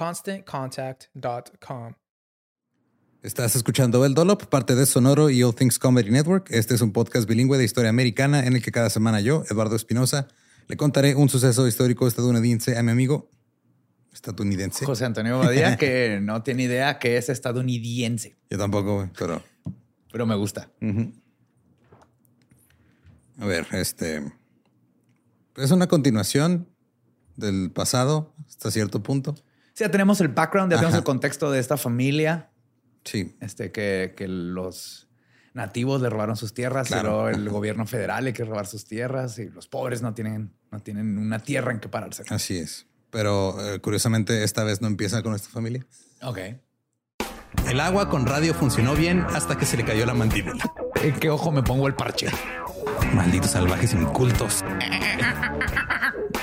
ConstantContact.com. Estás escuchando El Dolop, parte de Sonoro y All Things Comedy Network. Este es un podcast bilingüe de historia americana en el que cada semana yo, Eduardo Espinosa, le contaré un suceso histórico estadounidense a mi amigo estadounidense. José Antonio Badía, que no tiene idea que es estadounidense. Yo tampoco, pero... Pero me gusta. Uh -huh. A ver, este. Es una continuación del pasado hasta cierto punto. Sí, ya tenemos el background, ya tenemos el contexto de esta familia. Sí. Este, que, que los nativos le robaron sus tierras, claro. pero el gobierno federal le quiere robar sus tierras y los pobres no tienen, no tienen una tierra en que pararse. Así es. Pero eh, curiosamente, esta vez no empieza con esta familia. Ok. El agua con radio funcionó bien hasta que se le cayó la mandíbula. ¿En qué ojo me pongo el parche? Malditos salvajes incultos.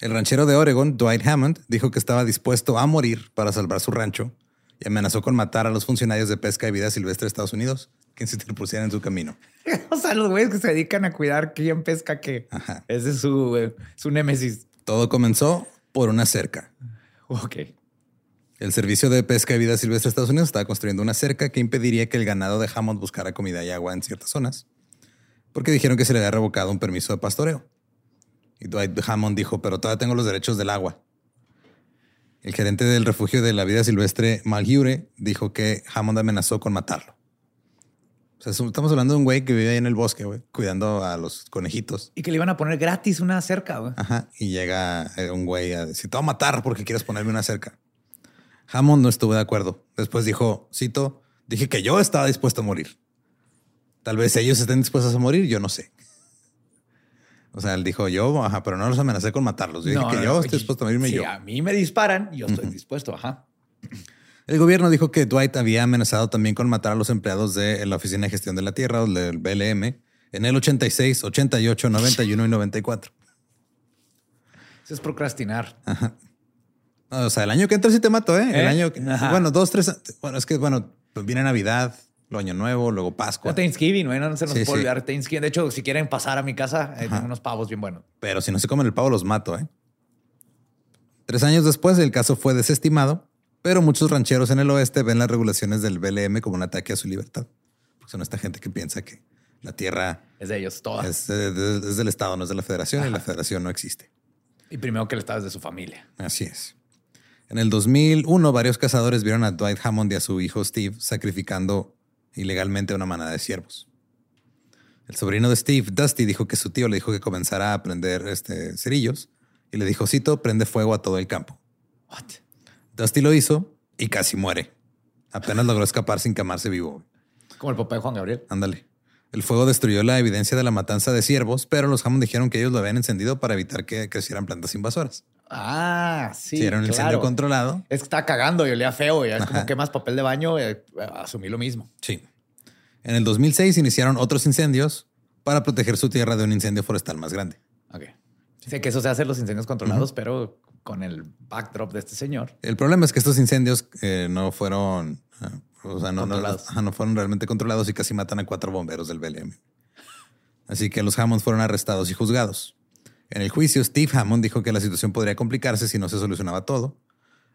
El ranchero de Oregon, Dwight Hammond, dijo que estaba dispuesto a morir para salvar su rancho y amenazó con matar a los funcionarios de pesca y vida silvestre de Estados Unidos que se interpusieran en su camino. o sea, los güeyes que se dedican a cuidar quién pesca qué. Ajá. Ese es su, eh, su némesis. Todo comenzó por una cerca. Ok. El Servicio de Pesca y Vida Silvestre de Estados Unidos estaba construyendo una cerca que impediría que el ganado de Hammond buscara comida y agua en ciertas zonas, porque dijeron que se le había revocado un permiso de pastoreo. Y Dwight Hammond dijo, pero todavía tengo los derechos del agua. El gerente del refugio de la vida silvestre, Malhure, dijo que Hammond amenazó con matarlo. O sea, estamos hablando de un güey que vive ahí en el bosque, güey, cuidando a los conejitos. Y que le iban a poner gratis una cerca, güey. Ajá. Y llega eh, un güey a decir, te voy a matar porque quieres ponerme una cerca. Hammond no estuvo de acuerdo. Después dijo, cito, dije que yo estaba dispuesto a morir. Tal vez ellos estén dispuestos a morir, yo no sé. O sea, él dijo yo, ajá, pero no los amenacé con matarlos. Yo No, dije que no, yo no. estoy dispuesto a morirme Si yo. a mí me disparan, yo estoy dispuesto, ajá. El gobierno dijo que Dwight había amenazado también con matar a los empleados de la Oficina de Gestión de la Tierra, del BLM, en el 86, 88, 91 y 94. Eso es procrastinar. No, o sea, el año que entra sí te mato, ¿eh? El ¿Eh? año que, Ajá. bueno, dos, tres. Bueno, es que, bueno, viene Navidad, lo Año Nuevo, luego Pascua. O Thanksgiving, güey, no se nos Sí, puede sí. olvidar Thanksgiving. De hecho, si quieren pasar a mi casa, eh, tengo unos pavos bien buenos. Pero si no se comen el pavo, los mato, ¿eh? Tres años después, el caso fue desestimado Pero muchos rancheros en el oeste ven las regulaciones del BLM como un ataque a su libertad. Porque son esta gente que piensa que la tierra Es de ellos, todas. es, eh, es del Estado, no es de la Federación, y la Federación no existe. Y primero que el Estado es de su familia. Así es. En el 2001, varios cazadores vieron a Dwight Hammond y a su hijo Steve sacrificando ilegalmente una manada de ciervos. El sobrino de Steve, Dusty, dijo que su tío le dijo que comenzara a prender este, cerillos y le dijo, Cito, prende fuego a todo el campo. What? Dusty lo hizo y casi muere. Apenas logró escapar sin quemarse vivo. Como el papá de Juan Gabriel. Ándale. El fuego destruyó la evidencia de la matanza de ciervos, pero los Hammond dijeron que ellos lo habían encendido para evitar que crecieran plantas invasoras. Ah, sí. si era un incendio claro. controlado, Es que estaba cagando y olía feo. Y es como Ajá. quemas papel de baño. eh, asumí lo mismo. Sí. En el 2006 iniciaron otros incendios para proteger su tierra de un incendio forestal más grande. Ok. Sé que eso se hace en los incendios controlados, pero con el backdrop de este señor. El problema es que estos incendios eh, no fueron, ah, o sea, no, no- fueron realmente controlados y casi matan a cuatro bomberos del BLM. Así que los Hammond fueron arrestados y juzgados. En el juicio, Steve Hammond dijo que la situación podría complicarse si no se solucionaba todo.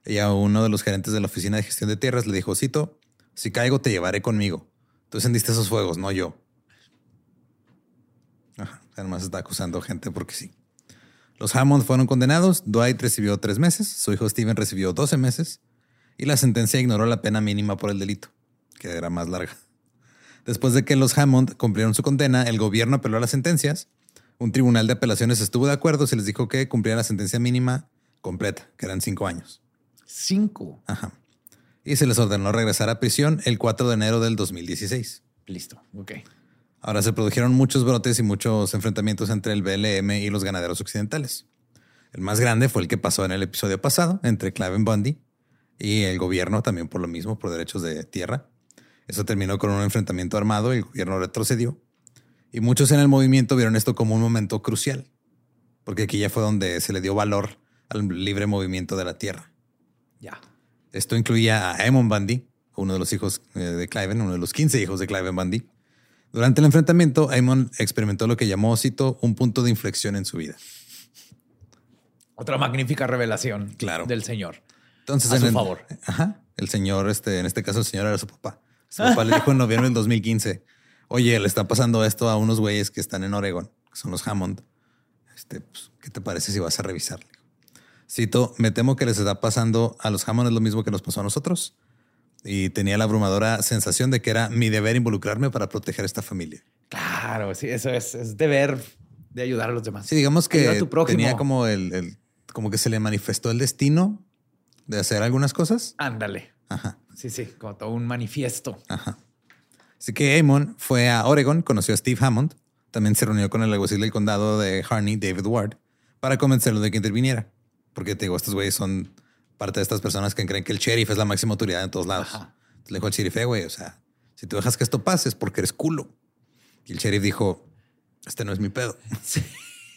Y a uno de los gerentes de la oficina de gestión de tierras le dijo, cito, si caigo te llevaré conmigo. Tú encendiste esos fuegos, no yo. Ajá, además está acusando gente porque sí. Los Hammond fueron condenados. Dwight recibió tres meses, su hijo Steven recibió 12 meses y la sentencia ignoró la pena mínima por el delito, que era más larga. Después de que los Hammond cumplieron su condena, el gobierno apeló a las sentencias. Un tribunal de apelaciones estuvo de acuerdo, se les dijo que cumplían la sentencia mínima completa, que eran cinco años. Cinco. Ajá. Y se les ordenó regresar a prisión el 4 de enero del 2016. Listo. Ok. Ahora se produjeron muchos brotes y muchos enfrentamientos entre el BLM y los ganaderos occidentales. El más grande fue el que pasó en el episodio pasado entre Cliven Bundy y el gobierno también por lo mismo, por derechos de tierra. Eso terminó con un enfrentamiento armado y el gobierno retrocedió. Y muchos en el movimiento vieron esto como un momento crucial, porque aquí ya fue donde se le dio valor al libre movimiento de la tierra. Ya. Esto incluía a Eamon Bundy, uno de los hijos eh, de Cliven, uno de los 15 hijos de Cliven Bundy. Durante el enfrentamiento, Eamon experimentó lo que llamó, cito, un punto de inflexión en su vida. Otra magnífica revelación Claro. del señor. Entonces, A en su el- favor. Ajá. El señor, este, en este caso, el señor era su papá. Su papá le dijo en noviembre del 2015, oye, le está pasando esto a unos güeyes que están en Oregon, que son los Hammond. Este, pues, ¿qué te parece si vas a revisar? Le dijo. Cito, me temo que les está pasando a los Hammond es lo mismo que nos pasó a nosotros. Y tenía la abrumadora sensación de que era mi deber involucrarme para proteger a esta familia. Claro, sí, eso es, es deber de ayudar a los demás. Sí, digamos que a tu tenía como el, el- como que se le manifestó el destino de hacer algunas cosas. Ándale. Ajá. Sí, sí, como todo un manifiesto. Ajá. Así que Amon fue a Oregon, conoció a Steve Hammond, también se reunió con el alguacil del condado de Harney, David Ward, para convencerlo de que interviniera. Porque te digo, estos güeyes son parte de estas personas que creen que el sheriff es la máxima autoridad en todos lados. Ajá. Entonces le dijo al sheriff, "Eh, güey, o sea, si tú dejas que esto pase es porque eres culo. Y el sheriff dijo, este no es mi pedo.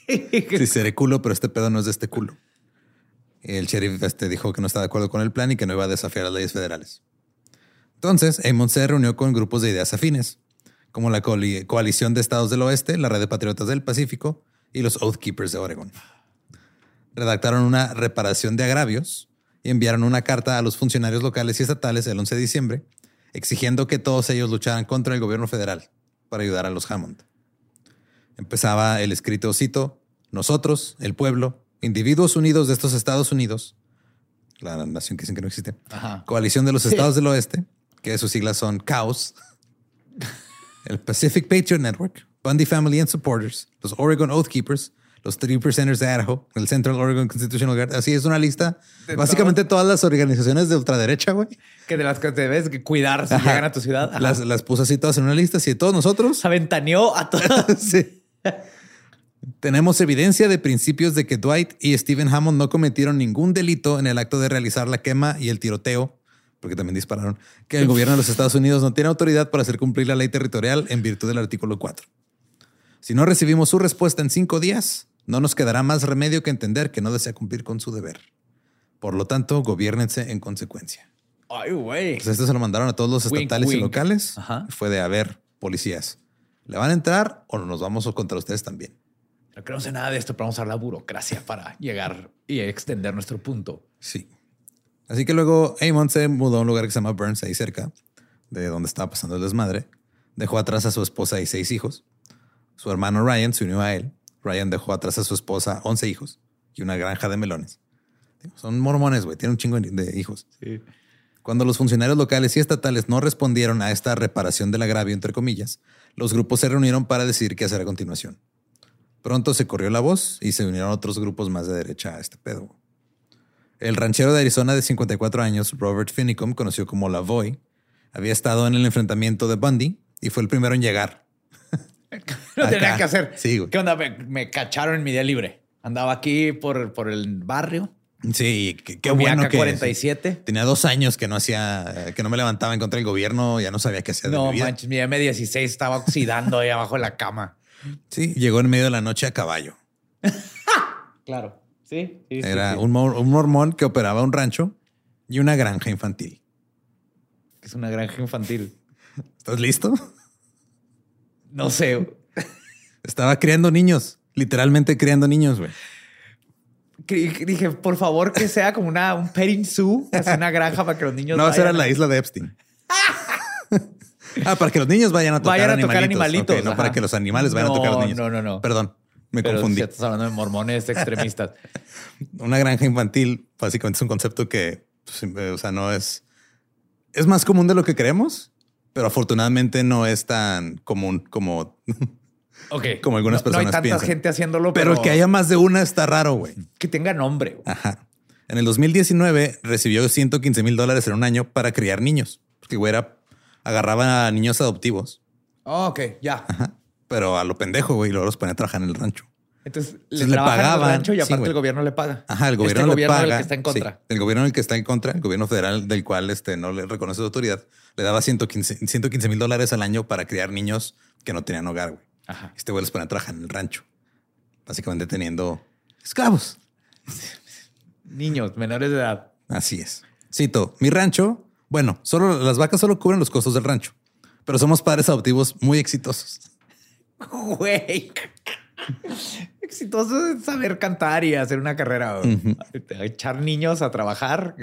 Sí, seré culo, pero este pedo no es de este culo. Y el sheriff este, dijo que no estaba de acuerdo con el plan y que no iba a desafiar las leyes federales. Entonces, Amon se reunió con grupos de ideas afines, como la coali- Coalición de Estados del Oeste, la Red de Patriotas del Pacífico y los Oath Keepers de Oregon. Redactaron una reparación de agravios y enviaron una carta a los funcionarios locales y estatales el 11 de diciembre, exigiendo que todos ellos lucharan contra el gobierno federal para ayudar a los Hammond. Empezaba el escrito, cito, nosotros, el pueblo, individuos unidos de estos Estados Unidos, la nación que dicen que no existe, Ajá. Coalición de los Estados del Oeste, que sus siglas son CAOS, el Pacific Patriot Network, Bundy Family and Supporters, los Oregon Oath Keepers, los Three Percenters de Idaho, el Central Oregon Constitutional Guard. Así es una lista. De Básicamente todas las organizaciones de ultraderecha, güey. Que de las que te debes que cuidar si Ajá. llegan a tu ciudad. Ajá. Las, las puso así todas en una lista. Así de todos nosotros Se aventaneó a todas. Sí. Tenemos evidencia de principios de que Dwight y Stephen Hammond no cometieron ningún delito en el acto de realizar la quema y el tiroteo, porque también dispararon, que el gobierno de los Estados Unidos no tiene autoridad para hacer cumplir la ley territorial en virtud del artículo 4. Si no recibimos su respuesta en cinco días, no nos quedará más remedio que entender que no desea cumplir con su deber. Por lo tanto, gobiernense en consecuencia. Ay, güey. Pues esto se lo mandaron a todos los Wink, estatales y wink. locales. Ajá. Fue de, a ver, policías, ¿le van a entrar o nos vamos contra ustedes también? No creo sé nada de esto, pero vamos a la burocracia para llegar y extender nuestro punto. Sí. Así que luego Amon se mudó a un lugar que se llama Burns, ahí cerca, de donde estaba pasando el desmadre. Dejó atrás a su esposa y seis hijos. Su hermano Ryan se unió a él. Ryan dejó atrás a su esposa, 11 hijos y una granja de melones. Son mormones, güey. Tienen un chingo de hijos. Cuando los funcionarios locales y estatales no respondieron a esta reparación del agravio, entre comillas, los grupos se reunieron para decidir qué hacer a continuación. Pronto se corrió la voz y se unieron otros grupos más de derecha a este pedo. El ranchero de Arizona de 54 años, Robert Finicum, conocido como La Voy, había estado en el enfrentamiento de Bundy y fue el primero en llegar. no tenía que hacer. Sí, güey. ¿Qué onda? Me, cacharon en mi día libre. Andaba aquí por, por el barrio. Sí, qué, bueno que 47. Tenía dos años que no hacía, que no me levantaba en contra del gobierno, ya no sabía qué hacer. No, manches, mi M16 estaba oxidando ahí abajo de la cama. Sí, llegó en medio de la noche a caballo. claro. Sí, Era Un, mormón que operaba un rancho y una granja infantil. Es una granja infantil. ¿Estás listo? No sé. Estaba criando niños, literalmente criando niños, güey. Dije, por favor, que sea como una, un petting zoo, una granja para que los niños. No, esa era la isla de Epstein. ah, para que los niños vayan a tocar vayan a animalitos. Tocar animalitos no para que los animales vayan a tocar a los niños. No, no, no. Perdón. Me confundí. Si estás hablando de mormones extremistas. Una granja infantil básicamente es un concepto que, pues, eh, o sea, no es. Es más común de lo que creemos, pero afortunadamente no es tan común como. Ok. Como algunas personas no hay tanta gente haciéndolo, pero... que haya más de una está raro, güey. Que tenga nombre. Ajá. En el 2019 recibió 115 mil dólares en un año para criar niños. Porque güey era, agarraba a niños adoptivos. Oh, ok, ya. Ajá pero a lo pendejo, güey, y luego los ponía a trabajar en el rancho. Entonces, le, pagaban el rancho y aparte el gobierno le paga. Ajá, el gobierno, este le paga. El que está en contra. el gobierno en el que está en contra, el gobierno federal del cual este, no le reconoce su autoridad, le daba 115 mil dólares al año para criar niños que no tenían hogar, güey. Ajá. Este güey los ponía a trabajar en el rancho, básicamente teniendo esclavos. Niños menores de edad. Así es. Cito, mi rancho, bueno, solo las vacas solo cubren los costos del rancho, pero somos padres adoptivos muy exitosos. Güey. Exitoso es saber cantar y hacer una carrera. Echar niños a trabajar.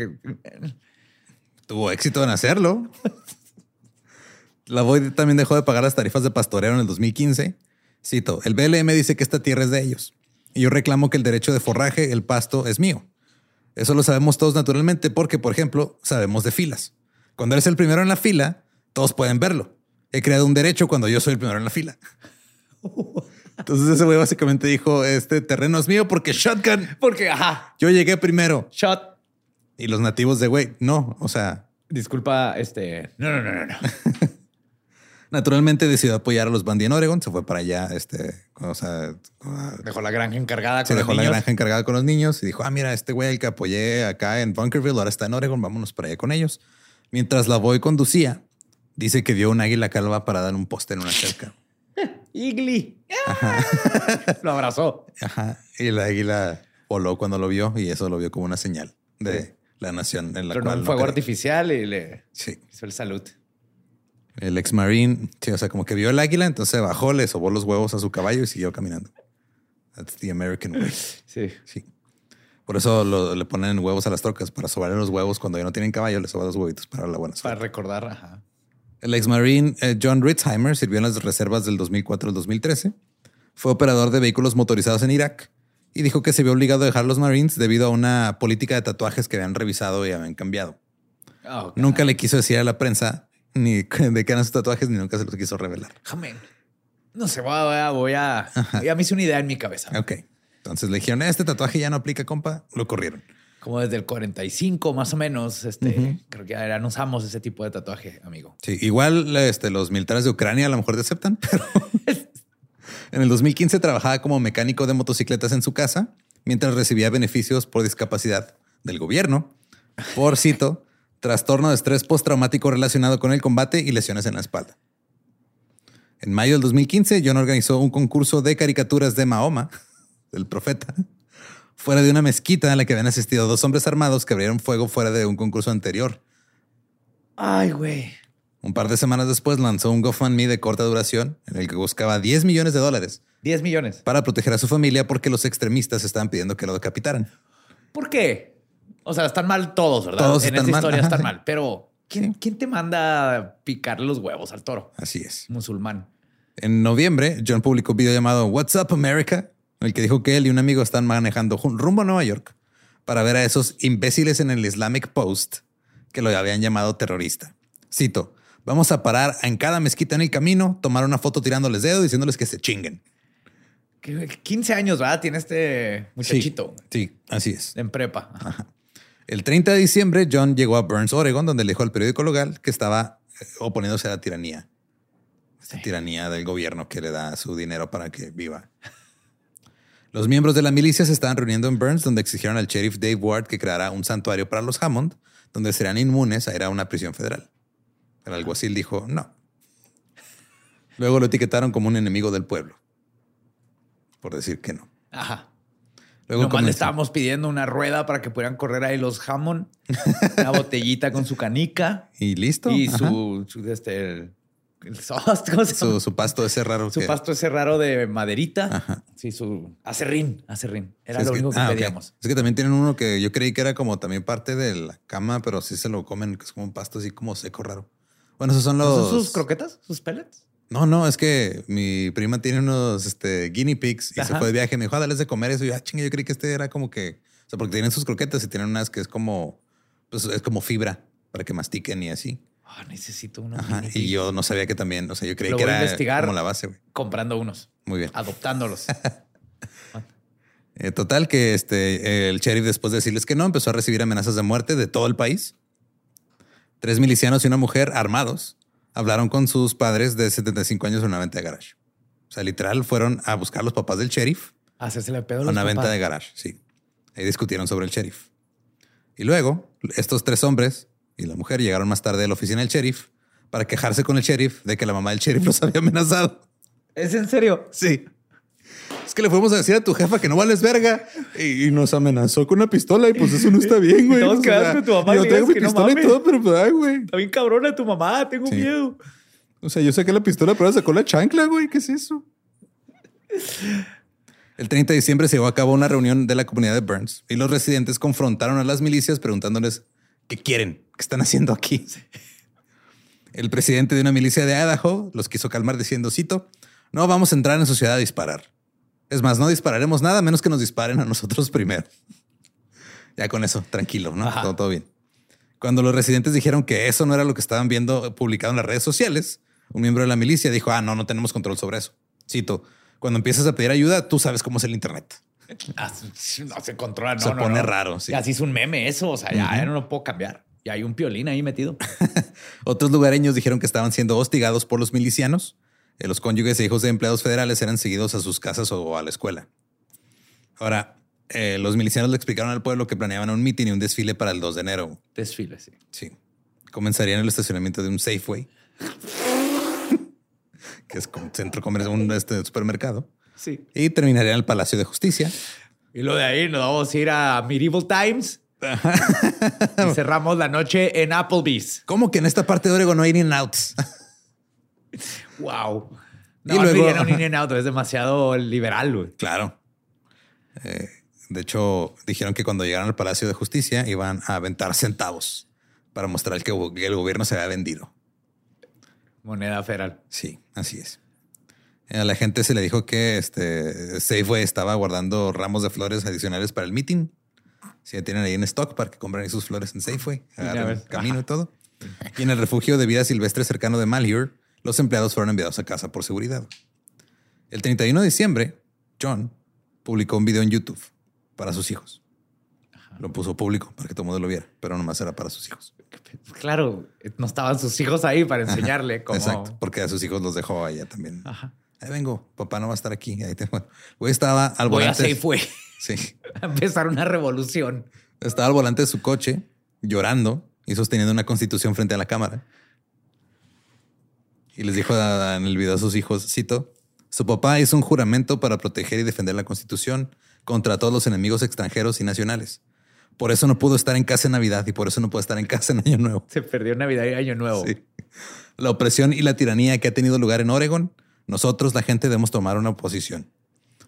Tuvo éxito en hacerlo. La Void también dejó de pagar las tarifas de pastoreo en el 2015. Cito, el BLM dice que esta tierra es de ellos. Y yo reclamo que el derecho de forraje, el pasto, es mío. Eso lo sabemos todos naturalmente porque, por ejemplo, sabemos de filas. Cuando eres el primero en la fila, todos pueden verlo. He creado un derecho cuando yo soy el primero en la fila. Entonces ese güey básicamente dijo, este terreno es mío porque shotgun. Porque, ajá. Yo llegué primero. Shot. Y los nativos de güey, no, o sea. Disculpa, este... No, no, no, no. Naturalmente decidió apoyar a los Bandy en Oregon, se fue para allá, este, o sea... Dejó la granja encargada con se dejó la granja encargada con los niños y dijo, ah, mira, este güey el que apoyé acá en Bunkerville ahora está en Oregon, vámonos para allá con ellos. Mientras la voy conducía, dice que vio un águila calva parada en un poste en una cerca. Igli. lo abrazó. Ajá. Y la águila voló cuando lo vio y eso lo vio como una señal de la nación en la Pero cual. No un fuego artificial y le sí. hizo el salud. El ex marine, sí, o sea, como que vio el águila, entonces bajó, le sobó los huevos a su caballo y siguió caminando. That's the American way. Sí. Sí. Por eso le ponen huevos a las trocas, para sobarle los huevos cuando ya no tienen caballo, le soban los huevitos para la buena suerte. Para recordar, ajá. El ex marine eh, John Ritzheimer sirvió en las reservas del 2004 al 2013. Fue operador de vehículos motorizados en Irak y dijo que se vio obligado a dejar los Marines debido a una política de tatuajes que habían revisado y habían cambiado. Oh, nunca le quiso decir a la prensa ni de qué eran sus tatuajes ni nunca se los quiso revelar. No sé, voy a, voy a, Ya me hice una idea en mi cabeza. Ok. Entonces le dijeron, este tatuaje ya no aplica, compa. Lo corrieron como desde el 45 más o menos, este, creo que ya no usamos ese tipo de tatuaje, amigo. Sí, igual este, los militares de Ucrania a lo mejor te aceptan, pero en el 2015 trabajaba como mecánico de motocicletas en su casa mientras recibía beneficios por discapacidad del gobierno, por cito, trastorno de estrés postraumático relacionado con el combate y lesiones en la espalda. En mayo del 2015, John organizó un concurso de caricaturas de Mahoma, del profeta, fuera de una mezquita en la que habían asistido dos hombres armados que abrieron fuego fuera de un concurso anterior. Ay, güey. Un par de semanas después lanzó un GoFundMe de corta duración en el que buscaba 10 millones de dólares. 10 millones. Para proteger a su familia porque los extremistas estaban pidiendo que lo decapitaran. ¿Por qué? O sea, están mal todos, ¿verdad? Todos en están esta mal, historia ajá, están sí. mal. Pero, ¿quién, ¿quién te manda a picar los huevos al toro? Así es. Musulmán. En noviembre, John publicó un video llamado What's Up America, el que dijo que él y un amigo están manejando rumbo a Nueva York para ver a esos imbéciles en el Islamic Post que lo habían llamado terrorista. Cito, vamos a parar en cada mezquita en el camino, tomar una foto tirándoles dedo diciéndoles que se chinguen. Que- 15 años, ¿verdad? Tiene este muchachito Sí, sí, así es. en prepa. Ajá. El 30 de diciembre, John llegó a Burns, Oregon, donde le dijo al periódico local que estaba eh, oponiéndose a la tiranía. Esta tiranía del gobierno que le da su dinero para que viva. Los miembros de la milicia se estaban reuniendo en Burns, donde exigieron al sheriff Dave Ward que creara un santuario para los Hammond, donde serían inmunes a ir a una prisión federal. El alguacil dijo no. Luego lo etiquetaron como un enemigo del pueblo, por decir que no. Ajá. Luego Nomás le estábamos pidiendo una rueda para que pudieran correr ahí los Hammond, una botellita con su canica y listo. y su, su, este, el, el sauce, ¿cómo se su, pasto ese raro. Su que- pasto ese raro de maderita. Ajá. Sí, su acerrín, acerrín. Era Sí, lo único que ah, pedíamos. Es que también tienen uno que yo creí que era como también parte de la cama, pero sí se lo comen, que es como un pasto así como seco raro. Bueno, esos son ¿No los. ¿Son sus croquetas? ¿Sus pellets? No, no, es que mi prima tiene unos este, guinea pigs y se fue de viaje. Me dijo, ah, dales de comer eso. Y yo, ah, chinga, yo creí que este era como que. O sea, porque tienen sus croquetas y tienen unas que es como. Pues es como fibra para que mastiquen y así. Ah, necesito unos. Ajá. guinea Y yo no sabía que también. O sea, yo creí Lo que voy a era investigar. como la base. Comprando unos, Muy bien. adoptándolos. Eh, total, que este, el sheriff, después de decirles que no, empezó a recibir amenazas de muerte de todo el país. Tres milicianos y una mujer armados hablaron con sus padres de 75 años en una venta de garage. O sea, literal, fueron a buscar a los papás del sheriff Hacerse la pedo a a una venta de garage. Sí. Ahí discutieron sobre el sheriff. Y luego, estos tres hombres y la mujer llegaron más tarde a la oficina del sheriff para quejarse con el sheriff de que la mamá del sheriff los había amenazado. ¿Es en serio? Sí. Es que le fuimos a decir a tu jefa que no vales verga y, y nos amenazó con una pistola y pues eso no está bien, güey. Todos sea, con tu mamá y Yo dices mi que no pistola y todo, pero pues, ay, güey. Está bien cabrona tu mamá, tengo Sí. miedo. O sea, yo saqué la pistola, pero sacó la chancla, güey. ¿Qué es eso? El 30 de diciembre se llevó a cabo una reunión de la comunidad de Burns y los residentes confrontaron a las milicias preguntándoles qué quieren, qué están haciendo aquí. El presidente de una milicia de Idaho los quiso calmar diciendo, cito, no vamos a entrar en su ciudad a disparar. Es más, no dispararemos nada menos que nos disparen a nosotros primero. Ya con eso, tranquilo, ¿no? Todo, todo bien. Cuando los residentes dijeron que eso no era lo que estaban viendo publicado en las redes sociales, un miembro de la milicia dijo, ah, no, no tenemos control sobre eso. Cito, cuando empiezas a pedir ayuda, tú sabes cómo es el Internet. No se controla, no. Se no, pone no. raro, sí. Se hizo un meme eso, o sea, ya, ya no lo puedo cambiar. Y hay un piolín ahí metido. Otros lugareños dijeron que estaban siendo hostigados por los milicianos. Eh, Los cónyuges e hijos de empleados federales eran seguidos a sus casas o a la escuela. Ahora, eh, los milicianos le explicaron al pueblo que planeaban un mitin y un desfile para el 2 de enero. Desfile, sí. Sí. Comenzaría en el estacionamiento de un Safeway, que es como centro comercial, un este, supermercado, Sí. y terminaría en el Palacio de Justicia. Y lo de ahí nos vamos a ir a Medieval Times. y cerramos la noche en Applebee's. ¿Cómo que en esta parte de Oregon no hay in-outs? Wow. Y No, luego- luego... un In-N-Out, es demasiado liberal, güey. Claro. Eh, de hecho, dijeron que cuando llegaron al Palacio de Justicia iban a aventar centavos para mostrar que que el gobierno se había vendido. Moneda federal. Sí, así es. Eh, A la gente se le dijo que este Safeway estaba guardando ramos de flores adicionales para el meeting. Si ya tienen ahí en stock para que compren sus flores en Safeway, agarren camino y todo. Y en el refugio de vida silvestre cercano de Malheur, los empleados fueron enviados a casa por seguridad. El 31 de diciembre, John publicó un video en YouTube para sus hijos. Lo puso público para que todo el mundo lo viera, pero nomás era para sus hijos. Claro, no estaban sus hijos ahí para enseñarle cómo. Exacto, porque a sus hijos los dejó allá también. Ajá. Ahí vengo, papá no va a estar aquí. Ahí te... bueno, güey estaba al Voy a volante. Safeway Sí, a empezar una revolución. estaba al volante de su coche llorando y sosteniendo una constitución frente a la cámara. Y les dijo a- en el video a sus hijos, cito, su papá hizo un juramento para proteger y defender la constitución contra todos los enemigos extranjeros y nacionales. Por eso no pudo estar en casa en Navidad y por eso no puede estar en casa en Año Nuevo. Se perdió Navidad y Año Nuevo. Sí. La opresión y la tiranía que ha tenido lugar en Oregon, nosotros, la gente, debemos tomar una posición.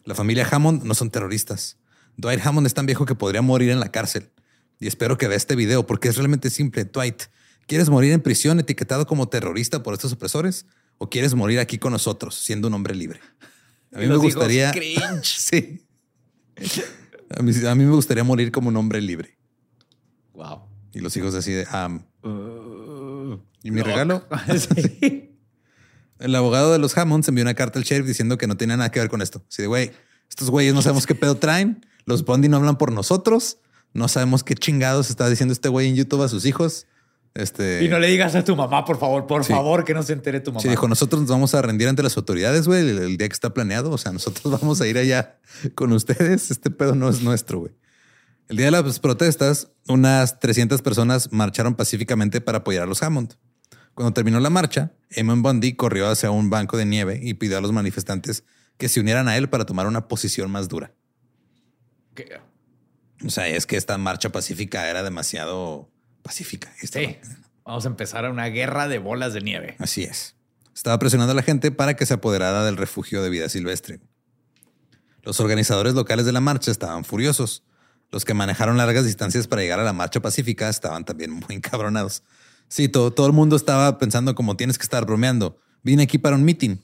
La familia Hammond no son terroristas. Dwight Hammond es tan viejo que podría morir en la cárcel, Y espero que vea este video porque es realmente simple. Dwight, ¿quieres morir en prisión etiquetado como terrorista por estos opresores? ¿O quieres morir aquí con nosotros, siendo un hombre libre? A mí me gustaría... cringe. sí. A mí, a mí me gustaría morir como un hombre libre. Wow. Y los hijos así de... "Am, Uh, ¿Y mi no. regalo? Sí. El abogado de los Hammonds envió una carta al sheriff diciendo que no tenía nada que ver con esto. Así de, güey, estos güeyes no sabemos qué pedo traen. Los Bondi no hablan por nosotros. No sabemos qué chingados está diciendo este güey en YouTube a sus hijos. Este... Y no le digas a tu mamá, por favor, por Sí. favor, que no se entere tu mamá. Sí, dijo, nosotros nos vamos a rendir ante las autoridades, güey, el, el día que está planeado. O sea, nosotros vamos a ir allá con ustedes. Este pedo no es nuestro, güey. El día de las protestas, unas 300 personas marcharon pacíficamente para apoyar a los Hammond. Cuando terminó la marcha, Eamon Bundy corrió hacia un banco de nieve y pidió a los manifestantes que se unieran a él para tomar una posición más dura. O sea, es que esta marcha pacífica era demasiado pacífica. Sí. Vamos a empezar a una guerra de bolas de nieve. Así es. Estaba presionando a la gente para que se apoderara del refugio de vida silvestre. Los organizadores locales de la marcha estaban furiosos. Los que manejaron largas distancias para llegar a la marcha pacífica estaban también muy encabronados. Sí, todo, todo el mundo estaba pensando como tienes que estar bromeando. Vine aquí para un meeting.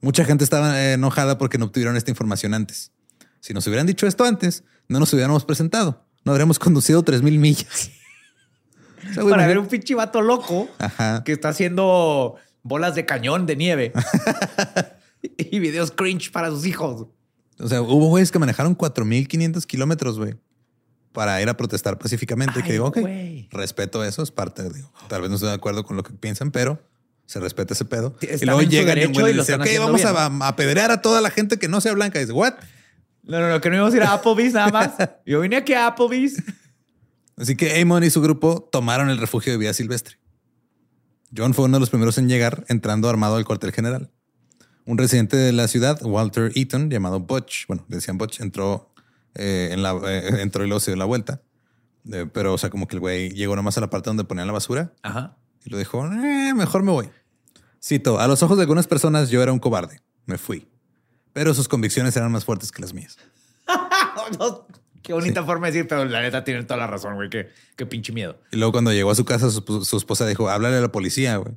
Mucha gente estaba eh, enojada porque no obtuvieron esta información antes. Si nos hubieran dicho esto antes, no nos hubiéramos presentado. No habríamos conducido 3000 millas. O sea, Para ver un pinche vato loco Ajá. que está haciendo bolas de cañón de nieve y videos cringe para sus hijos. O sea, hubo güeyes que manejaron 4500 kilómetros, güey, para ir a protestar pacíficamente. que Ay, digo, ok, respeto eso, es parte, digo, tal vez no estoy de acuerdo con lo que piensan, pero se respeta ese pedo. Y luego llegan y güey y lo dice, están ok, vamos bien, a apedrear a toda la gente que no sea blanca. Y dice, what? No, no, no, que no íbamos a ir a Applebee's nada más. Yo vine aquí a Applebee's. Así que Amon y su grupo tomaron el refugio de vida silvestre. John fue uno de los primeros en llegar, entrando armado al cuartel general. Un residente de la ciudad, Walter Eaton, llamado Butch, bueno, decían Butch, entró, eh, en la, eh, entró y luego se dio la vuelta. Eh, pero, o sea, como que el güey llegó nomás a la parte donde ponían la basura Ajá. y lo dijo, "Eh, mejor me voy. Cito, a los ojos de algunas personas yo era un cobarde. Me fui. Pero sus convicciones eran más fuertes que las mías. Qué bonita forma de decir, pero la neta tienen toda la razón, güey. Qué, qué pinche miedo. Y luego cuando llegó a su casa, su, su esposa dijo, háblale a la policía, güey.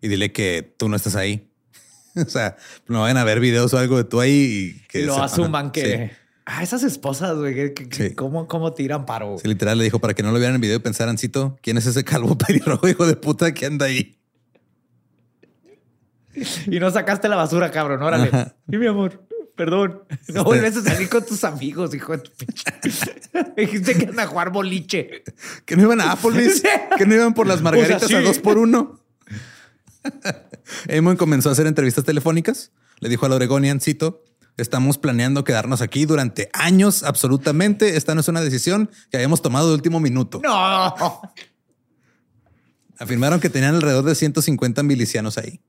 Y dile que tú no estás ahí. o sea, no vayan a ver videos o algo de tú ahí y que Que lo se- asuman ajá, que. sí. Ah, esas esposas, güey. que- que- Sí. ¿cómo, ¿Cómo tiran paro? Sí, literal le dijo para que no lo vieran en video y pensaran, Cito, ¿quién es ese calvo pelirrojo hijo de puta que anda ahí? Y no sacaste la basura, cabrón. Órale. Ajá. Y mi amor, perdón. No vuelves a salir con tus amigos, hijo de tu pinche. Dijiste que iban a jugar boliche. Que no iban a Applebee's, que no iban por las margaritas O sea, a dos por uno. Amon comenzó a hacer entrevistas telefónicas. Le dijo al Oregonian, cito, estamos planeando quedarnos aquí durante años absolutamente. Esta no es una decisión que hayamos tomado de último minuto. No. Afirmaron que tenían alrededor de 150 milicianos ahí.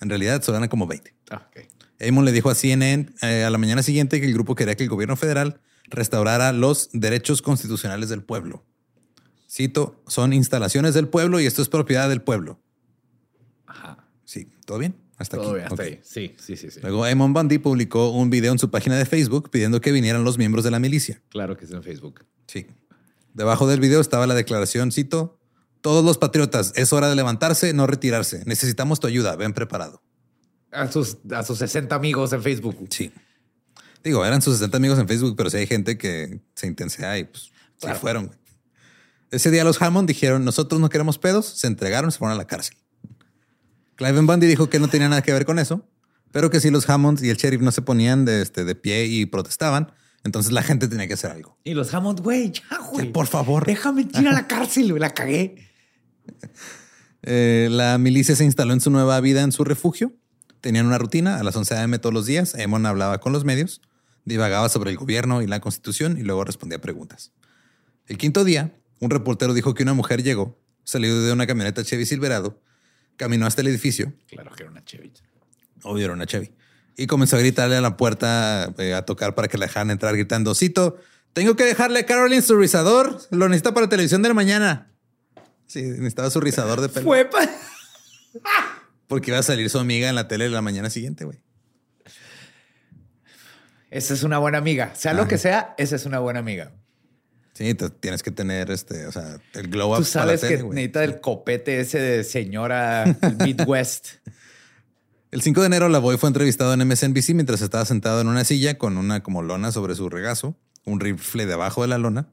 En realidad solo eran como 20. Ok. Amon le dijo a CNN eh, a la mañana siguiente que el grupo quería que el gobierno federal restaurara los derechos constitucionales del pueblo. Cito, son instalaciones del pueblo y esto es propiedad del pueblo. Ajá. Sí, ¿todo bien? Hasta Todo aquí. hasta ahí. Sí, sí, sí, sí. Luego Amon Bundy publicó un video en su página de Facebook pidiendo que vinieran los miembros de la milicia. Claro que es en Facebook. Sí. Debajo del video estaba la declaración, cito, todos los patriotas, es hora de levantarse, no retirarse. Necesitamos tu ayuda, ven preparado. A sus, a sus 60 amigos en Facebook. Sí. Digo, eran sus 60 amigos en Facebook, pero sí hay gente que se intensea y pues Claro. sí fueron. Ese día los Hammond dijeron, nosotros no queremos pedos, se entregaron, se fueron a la cárcel. Clive Bundy dijo que no tenía nada que ver con eso, pero que si los Hammonds y el sheriff no se ponían de, este, de pie y protestaban, entonces la gente tenía que hacer algo. Y los Hammond, güey, ya, güey. Por favor. Déjame ir a la cárcel, güey. La cagué. Eh, la milicia se instaló en su nueva vida en su refugio. Tenían una rutina a las 11 a.m. todos los días. Emon hablaba con los medios, divagaba sobre el gobierno y la constitución y luego respondía preguntas. El quinto día, un reportero dijo que una mujer llegó, salió de una camioneta Chevy Silverado, caminó hasta el edificio, Claro que era una chevita. obvio era una Chevy, y comenzó a gritarle a la puerta, eh, a tocar para que la dejaran entrar, gritando, Cito, tengo que dejarle a Caroline su rizador, lo necesita para televisión de la mañana. Sí, necesitaba su rizador de pelo. Fue pa- Porque iba a salir su amiga en la tele la mañana siguiente, güey. Esa es una buena amiga. Sea lo que sea, esa es una buena amiga. Sí, te- tienes que tener este, o sea, el glow up. Tú para la sabes que tele, necesita el copete ese de señora Midwest. El 5 de enero, la Boy fue entrevistado en MSNBC mientras estaba sentado en una silla con una como lona sobre su regazo, un rifle debajo de la lona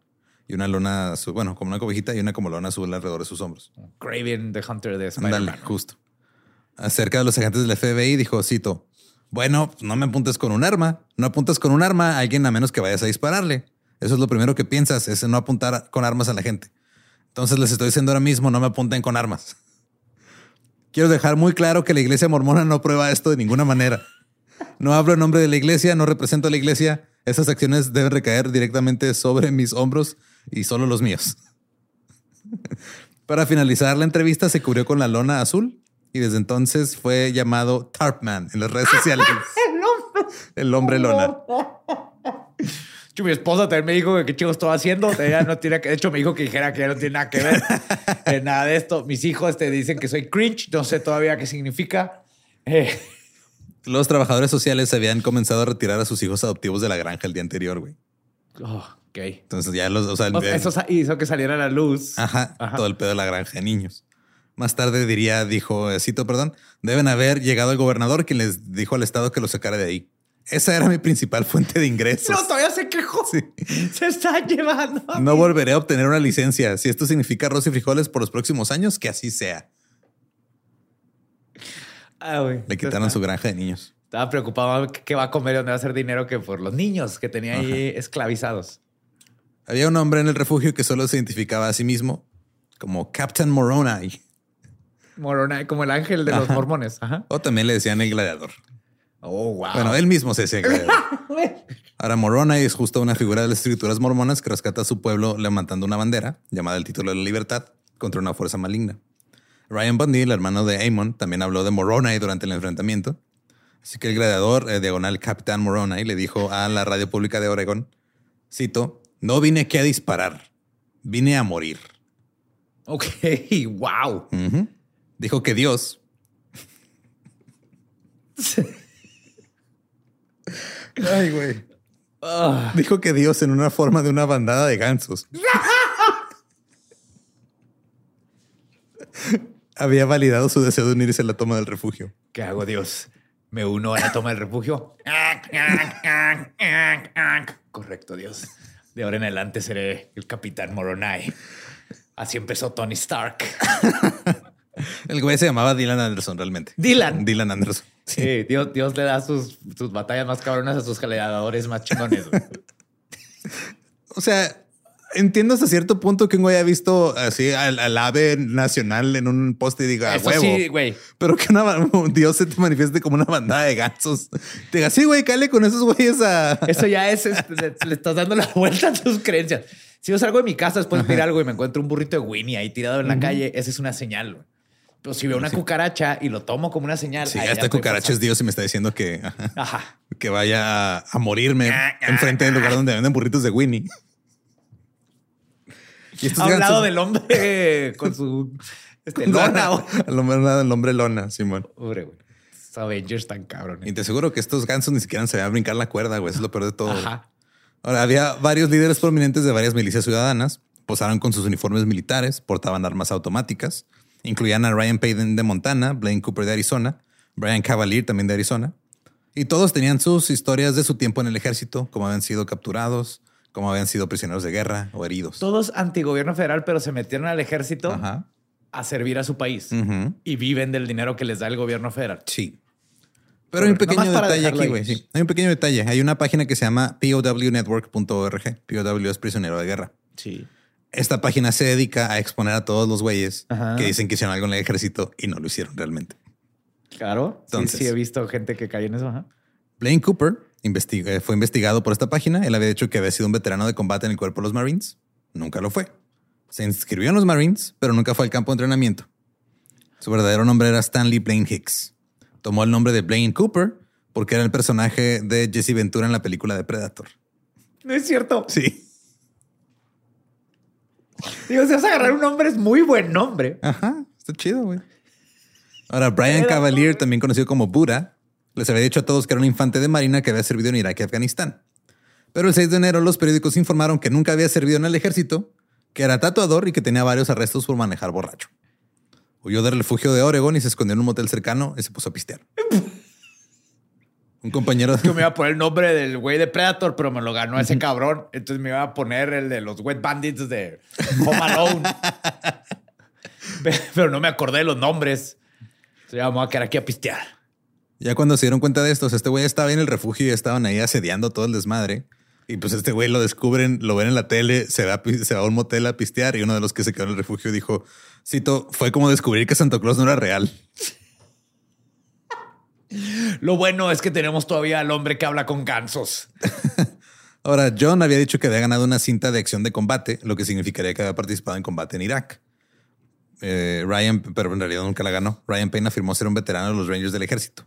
y una lona, bueno, como una cobijita y una como lona azul alrededor de sus hombros. Craven, the Hunter de Spider-Man. justo. Acerca de los agentes del FBI, dijo, cito, bueno, no me apuntes con un arma. No apuntas con un arma a alguien a menos que vayas a dispararle. Eso es lo primero que piensas, es no apuntar con armas a la gente. Entonces les estoy diciendo ahora mismo, no me apunten con armas. Quiero dejar muy claro que la iglesia mormona no prueba esto de ninguna manera. No hablo en nombre de la iglesia, no represento a la iglesia. Esas acciones deben recaer directamente sobre mis hombros y solo los míos. Para finalizar la entrevista se cubrió con la lona azul y desde entonces fue llamado Tarpman en las redes sociales. El hombre lona. Mi esposa también me dijo que qué chico estaba haciendo. Ella no tiene que, de hecho, me dijo que dijera que ya no tiene nada que ver en nada de esto. Mis hijos este, dicen que soy cringe. No sé todavía qué significa. Eh, Los trabajadores sociales habían comenzado a retirar a sus hijos adoptivos de la granja el día anterior, güey. oh, ok. Entonces ya los, o sea, O sea, Eso hizo que saliera a la luz. Ajá, Ajá. todo el pedo de la granja de niños. Más tarde diría, dijo, eh, cito, perdón, deben haber llegado el gobernador quien les dijo al Estado que los sacara de ahí. Esa era mi principal fuente de ingresos. No, se está llevando. a No mí. volveré a obtener una licencia. Si esto significa arroz y frijoles por los próximos años, que así sea. Ah, güey. Le quitaron su granja de niños. Estaba preocupado que qué va a comer y dónde va a hacer dinero que por los niños que tenía ahí esclavizados. Había un hombre en el refugio que solo se identificaba a sí mismo como Captain Moroni. Morona, como el ángel de los mormones. Ajá. O también le decían el gladiador. Oh, wow. Bueno, él mismo se decía gladiador. Ahora, Moroni es justo una figura de las escrituras mormonas que rescata a su pueblo levantando una bandera llamada el título de la libertad contra una fuerza maligna. Ryan Bundy, el hermano de Amon, también habló de Moroni durante el enfrentamiento. Así que el gladiador, eh, diagonal Capitán Moroni, le dijo a la radio pública de Oregón, cito, no vine aquí a disparar, vine a morir. Ok, wow. Dijo que Dios. Ay, güey. Ah, Dijo que Dios en una forma de una bandada de gansos. Había validado su deseo de unirse a la toma del refugio. ¿Qué hago, Dios? Me uno a la toma del refugio. Correcto, Dios. De ahora en adelante seré el capitán Moronai. Así empezó Tony Stark. El güey se llamaba Dylan Anderson realmente. Dylan. Dylan Anderson. Sí, Dios, Dios le da sus, sus batallas más cabronas a sus gladiadores más chingones. güey. O sea, entiendo hasta cierto punto que un güey ha visto así al, al ave nacional en un poste y diga, "A Eso huevo. sí, güey. Pero que una, un Dios se te manifieste como una bandada de gansos. Te diga, sí, güey, cáele con esos güeyes a... Eso ya es, le, le estás dando la vuelta a tus creencias. Si yo salgo de mi casa después de tirar algo y me encuentro un burrito de Winnie ahí tirado en la calle, esa es una señal. güey. Pero si veo una cucaracha y lo tomo como una señal. Sí, esta cucaracha es. Dios y me está diciendo que, ajá, Ajá. que vaya a, morirme enfrente del lugar donde venden burritos de Winnie. Y estos A un lado gansos- del hombre con su este, lona. güey. Al hombre, al hombre lona, Simón. Pobre, güey. Avengers tan cabrones. Y te aseguro que estos gansos ni siquiera se van a brincar la cuerda, güey. Eso es lo peor de todo. Ajá. Ahora, había varios líderes prominentes de varias milicias ciudadanas. Posaron con sus uniformes militares, portaban armas automáticas. Incluían a Ryan Payden de Montana, Blaine Cooper de Arizona, Brian Cavalier también de Arizona. Y todos tenían sus historias de su tiempo en el ejército, cómo habían sido capturados, cómo habían sido prisioneros de guerra o heridos. Todos antigobierno federal, pero se metieron al ejército Ajá. a servir a su país y viven del dinero que les da el gobierno federal. Sí. Pero hay un pequeño detalle aquí, güey. Sí. Hay un pequeño detalle. Hay una página que se llama pownetwork.org. POW es prisionero de guerra. Sí. Esta página se dedica a exponer a todos los güeyes Ajá. que dicen que hicieron algo en el ejército y no lo hicieron realmente. Claro. Entonces- sí, sí, he visto gente que cae en eso. Ajá. Blaine Cooper eh, fue investigado por esta página. Él había dicho que había sido un veterano de combate en el cuerpo de los Marines. Nunca lo fue. Se inscribió en los Marines, pero nunca fue al campo de entrenamiento. Su verdadero nombre era Stanley Blaine Hicks. Tomó el nombre de Blaine Cooper porque era el personaje de Jesse Ventura en la película de Predator. No es cierto. Sí. Digo, si vas a agarrar un nombre, es muy buen nombre. Ajá, está chido, güey. Ahora, Brian. Cavalier, también conocido como Buddha, les había dicho a todos que era un infante de marina que había servido en Irak y Afganistán. Pero el 6 de enero los periódicos informaron que nunca había servido en el ejército, que era tatuador y que tenía varios arrestos por manejar borracho. Huyó del refugio de Oregon y se escondió en un motel cercano y se puso a pistear. Un compañero Yo me iba a poner el nombre del güey de Predator, pero me lo ganó ese cabrón. Entonces me iba a poner el de los Wet Bandits de Home Alone. pero no me acordé de los nombres. Se llama a quedar aquí a pistear. Ya cuando se dieron cuenta de esto, este güey estaba en el refugio y estaban ahí asediando todo el desmadre. Y pues este güey lo descubren, lo ven en la tele, se va, se va a un motel a pistear y uno de los que se quedó en el refugio dijo, cito, fue como descubrir que Santa Claus no era real. Lo bueno es que tenemos todavía al hombre que habla con gansos. Ahora, John había dicho que había ganado una cinta de acción de combate, lo que significaría que había participado en combate en Irak. Eh, Ryan, pero en realidad nunca la ganó. Ryan Payne afirmó ser un veterano de los Rangers del ejército.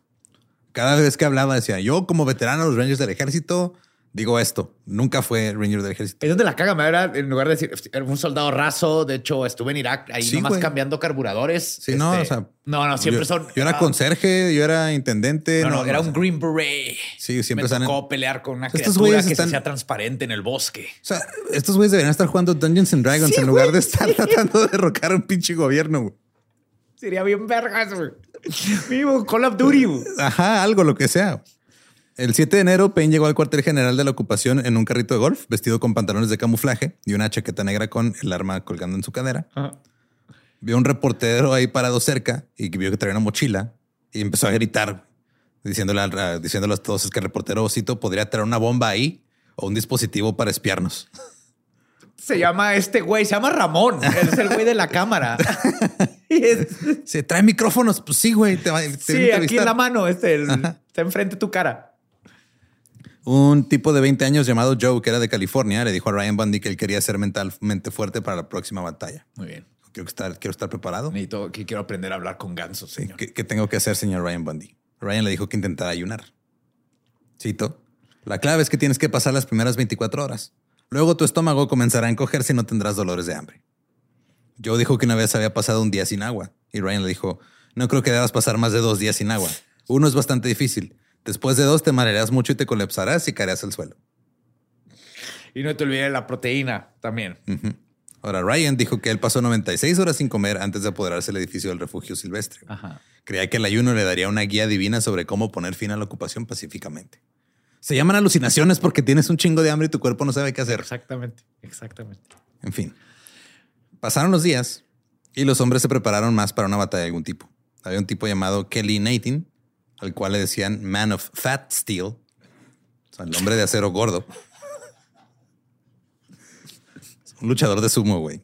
Cada vez que hablaba decía, yo como veterano de los Rangers del ejército, digo esto. Nunca fue Ranger del ejército. Es donde la caga, me era, en lugar de decir, era un soldado raso. De hecho, estuve en Irak ahí Sí, nomás güey. cambiando carburadores. Sí, no, Este, o sea. No, no, siempre yo, son. Yo era ah, conserje, yo era intendente. No, No, no, era no, un Green Beret. Sí, siempre Me en- tocó pelear con una Estos criatura que están- se sea transparente en el bosque. O sea, estos güeyes deberían estar jugando Dungeons and Dragons Sí, en lugar güey, de estar tratando de derrocar a un pinche gobierno. güey. Sería bien vergas, güey. Vivo Call of Duty. güey. Ajá, algo, lo que sea. El 7 de enero, Payne llegó al cuartel general de la ocupación en un carrito de golf, vestido con pantalones de camuflaje y una chaqueta negra con el arma colgando en su cadera. Vio un reportero ahí parado cerca y vio que traía una mochila y empezó a gritar, diciéndole, a todos es que el reportero Cito podría traer una bomba ahí o un dispositivo para espiarnos. Se llama este güey, se llama Ramón. Él es el güey de la cámara. Se trae micrófonos. Pues sí, güey. Te te a sí, aquí en la mano, este, el- está enfrente de tu cara. Un tipo de 20 años llamado Joe, que era de California, le dijo a Ryan Bundy que él quería ser mentalmente fuerte para la próxima batalla. Muy bien. Quiero estar, quiero estar preparado. Necesito que quiero aprender a hablar con gansos, señor. ¿Qué, qué tengo que hacer, señor Ryan Bundy? Ryan le dijo que intentara ayunar. Cito. La clave es que tienes que pasar las primeras 24 horas. Luego tu estómago comenzará a encogerse y no tendrás dolores de hambre. Joe dijo que una vez había pasado un día sin agua. Y Ryan le dijo, no creo que debas pasar más de dos días sin agua. Uno es bastante difícil. Después de dos te marearás mucho y te colapsarás y caerás al suelo. Y no te olvides la proteína también. Ahora, Ryan dijo que él pasó 96 horas sin comer antes de apoderarse del edificio del refugio silvestre. Ajá. Creía que el ayuno le daría una guía divina sobre cómo poner fin a la ocupación pacíficamente. Se llaman alucinaciones porque tienes un chingo de hambre y tu cuerpo no sabe qué hacer. Exactamente, exactamente. En fin. Pasaron los días y los hombres se prepararon más para una batalla de algún tipo. Había un tipo llamado Kelly Nathan, al cual le decían Man of Fat Steel, o sea, el hombre de acero gordo. Un luchador de sumo, güey.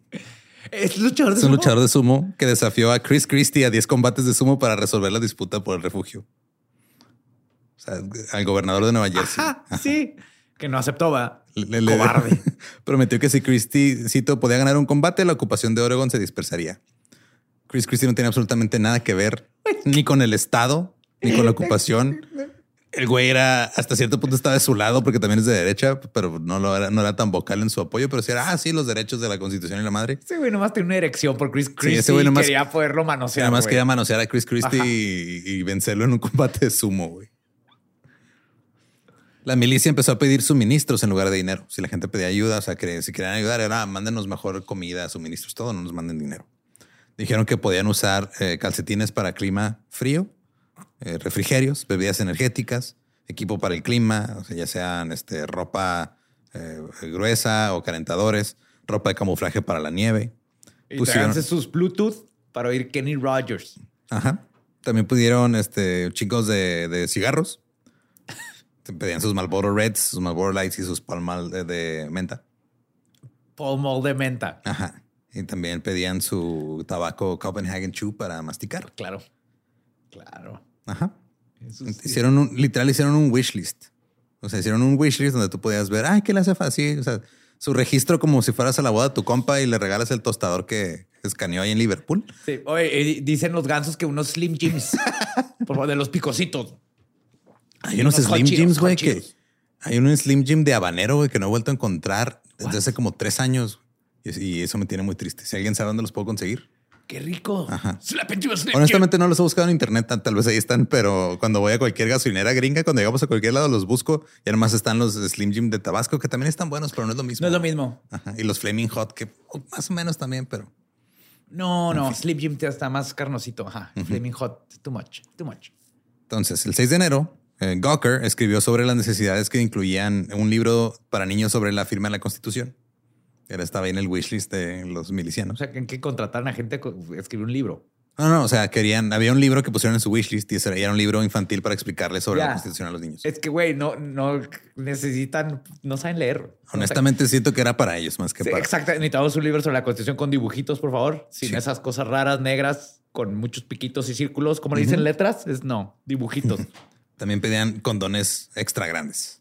Es luchador de Es un sumo? luchador de sumo que desafió a Chris Christie a 10 combates de sumo para resolver la disputa por el refugio. O sea, al gobernador de Nueva Jersey. Ajá, sí. Que no aceptó, va. Le- le- Cobarde. prometió que si Christie Cito podía ganar un combate, la ocupación de Oregon se dispersaría. Chris Christie no tiene absolutamente nada que ver ni con el Estado, ni con la ocupación. El güey era hasta cierto punto estaba de su lado porque también es de derecha, pero no lo era, no era tan vocal en su apoyo, pero sí era, ah, sí, los derechos de la constitución y la madre. Ese güey nomás tenía una erección por Chris Christie. ese güey nomás- quería poderlo manosear. Además quería manosear a Chris Christie y vencerlo en un combate de sumo, güey. La milicia empezó a pedir suministros en lugar de dinero. Si la gente pedía ayuda, o sea, que si querían ayudar, era "Ah, mándenos mejor comida, suministros, todo, no nos manden dinero. Dijeron que podían usar eh, calcetines para clima frío, eh, refrigerios, bebidas energéticas, equipo para el clima, o sea, ya sean este, ropa eh, gruesa o calentadores, ropa de camuflaje para la nieve. Y pusieron- sus Bluetooth para oír Kenny Rogers. Ajá. También pudieron este, chicos de, de cigarros. Pedían sus Marlboro Reds, sus Marlboro Lights y sus Palmal de, de menta. Paul Mall de menta. Ajá. Y también pedían su tabaco Copenhagen Chew para masticar. Claro. Claro. Ajá. Eso sí. Hicieron un, literal, hicieron un wish list. O sea, hicieron un wish list donde tú podías ver, ay, ¿qué le hace fácil? O sea, su registro como si fueras a la boda de tu compa y le regalas el tostador que escaneó ahí en Liverpool. Sí. Oye, dicen los gansos que unos Slim Jims. por favor, de los picositos. Hay unos Unos Slim Jims, güey, que hay un Slim Jim de habanero, güey, que no he vuelto a encontrar desde hace como tres años. Y eso me tiene muy triste. Si alguien sabe dónde los puedo conseguir. Qué rico. Ajá. Honestamente no los he buscado en internet, tal vez ahí están, pero cuando voy a cualquier gasolinera gringa, cuando llegamos a cualquier lado los busco y además están los Slim Jim de Tabasco que también están buenos, pero no es lo mismo. No es lo mismo. Ajá. Y los Flaming Hot que más o menos también, pero No, no. Slim Jim te está más carnosito. Ajá. Flaming Hot. Too much. Too much. Entonces, el 6 de enero, eh, Gawker escribió sobre las necesidades que incluían un libro para niños sobre la firma de la Constitución. Era estaba ahí en el wishlist de los O milicianos. sea, que en que contrataron a gente a escribir un libro. No, no, o sea, querían, había un libro que pusieron en su wishlist y era un libro infantil para explicarles sobre Ya. la Constitución a los niños. Es que, güey, no, no necesitan, no saben leer. Honestamente, siento que era para ellos más que Sí, para. exacto. Necesitamos un libro sobre la Constitución con dibujitos, por favor. Sin Sí. esas cosas raras, negras, con muchos piquitos y círculos. como le dicen letras? Es no, dibujitos. También pedían condones extra grandes.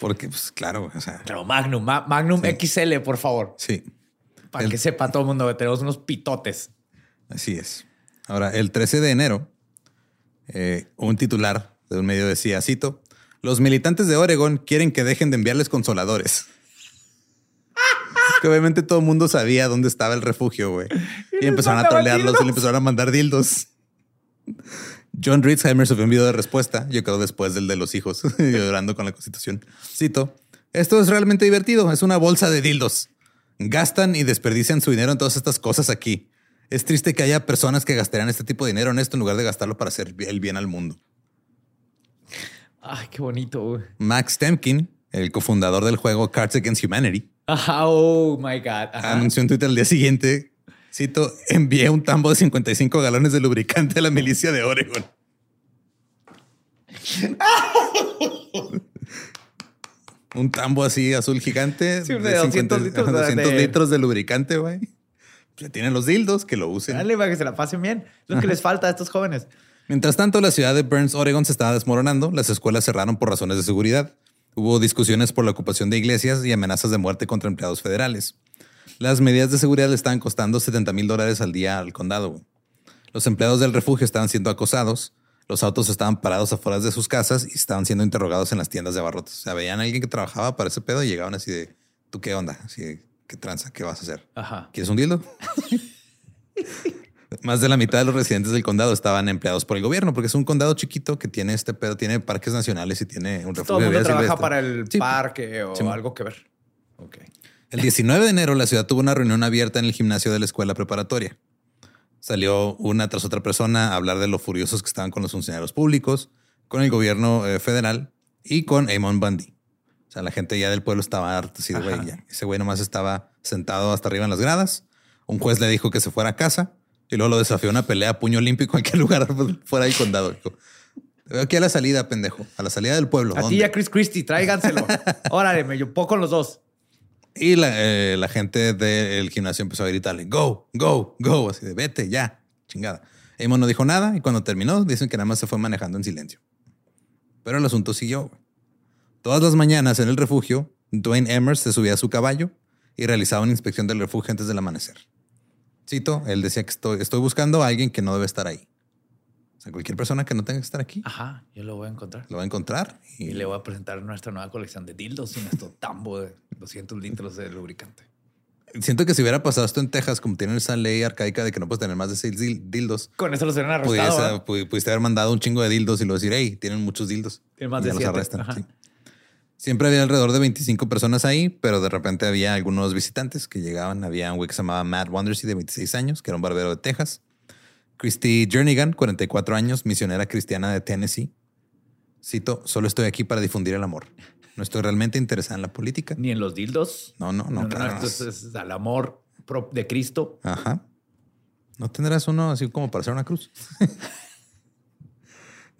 Porque, pues claro, o sea, Pero Magnum, Ma- Magnum XL, por favor. sí, Para El- que sepa todo el mundo que tenemos unos pitotes. así es. Ahora, el 13 de enero, eh, un titular de un medio decía, cito, los militantes de Oregon quieren que dejen de enviarles consoladores. que obviamente todo el mundo sabía dónde estaba el refugio, güey. Y empezaron a trolearlos y le empezaron a mandar dildos. John Ritzheimer subió un video de respuesta, yo creo después del de los hijos, llorando con la constitución. Cito, esto es realmente divertido, es una bolsa de dildos. Gastan y desperdician su dinero en todas estas cosas aquí. Es triste que haya personas que gastarían este tipo de dinero en esto en lugar de gastarlo para hacer el bien al mundo. Ay, qué bonito, güey. Max Temkin, el cofundador del juego Cards Against Humanity, Ajá, oh my God. Ajá. anunció en Twitter el día siguiente, cito, envié un tambo de 55 galones de lubricante a la milicia de Oregon. un tambo así azul gigante Sí, de 200 litros de- 200 de- litros de lubricante, güey. Le tienen los dildos que lo usen. Dale, para que se la pasen bien. Es lo que les falta a estos jóvenes. Mientras tanto, la ciudad de Burns, Oregon, se estaba desmoronando. Las escuelas cerraron por razones de seguridad. Hubo discusiones por la ocupación de iglesias y amenazas de muerte contra empleados federales. Las medidas de seguridad le estaban costando 70 mil dólares al día al condado. güey. Los empleados del refugio estaban siendo acosados. Los autos estaban parados afuera de sus casas y estaban siendo interrogados en las tiendas de abarrotes. O sea, veían a alguien que trabajaba para ese pedo y llegaban así de, ¿tú qué onda? Así de, ¿qué tranza? ¿Qué vas a hacer? Ajá. ¿Quieres un dildo? Más de la mitad de los residentes del condado estaban empleados por el gobierno, porque es un condado chiquito que tiene este pedo, tiene parques nacionales y tiene un refugio Todo el mundo trabaja silvestre. para el Sí. parque o Sí, algo que ver. Ok. El 19 de enero la ciudad tuvo una reunión abierta en el gimnasio de la escuela preparatoria. Salió una tras otra persona a hablar de lo furiosos que estaban con los funcionarios públicos, con el gobierno eh, federal y con Amon Bundy. O sea, la gente ya del pueblo estaba harta, así de, güey, ya. Ese güey nomás estaba sentado hasta arriba en las gradas. Un juez le dijo que se fuera a casa y luego lo desafió a una pelea a puño limpio en cualquier lugar fuera del condado. Dijo, "Te veo aquí a la salida, pendejo, a la salida del pueblo. A ti ¿dónde?" y a Chris Christie, tráiganselo. Órale, me yo con los dos. Y la, eh, la gente del gimnasio empezó a gritarle, go, go, go, así de vete, ya, chingada. Amon no dijo nada y cuando terminó dicen que nada más se fue manejando en silencio. Pero el asunto siguió. Todas las mañanas en el refugio, Dwayne Emmers se subía a su caballo y realizaba una inspección del refugio antes del amanecer. Cito, él decía que estoy, estoy buscando a alguien que no debe estar ahí. O sea, cualquier persona que no tenga que estar aquí Ajá, yo lo voy a encontrar. lo va a encontrar. Y Y, le voy a presentar nuestra nueva colección de dildos y nuestro tambo de 200 litros de lubricante. siento que si hubiera pasado esto en Texas, como tienen esa ley arcaica de que no puedes tener más de seis dil- dildos, Con eso los hubieran Pudiese- arrestado. ¿eh? pu- pudiste haber mandado un chingo de dildos y luego decir, hey, tienen muchos dildos. Tienen más Y de los siete. arrestan. Sí. Siempre había alrededor de 25 personas ahí, pero de repente había algunos visitantes que llegaban. Había un güey que se llamaba Matt Wondersy de 26 años, que era un barbero de Texas. Christy Jernigan, 44 años, misionera cristiana de Tennessee. Cito, solo estoy aquí para difundir el amor. No estoy realmente interesada en la política. Ni en los dildos. No, no, no. claro. esto es, es al amor de Cristo. Ajá. ¿No tendrás uno así como para hacer una cruz?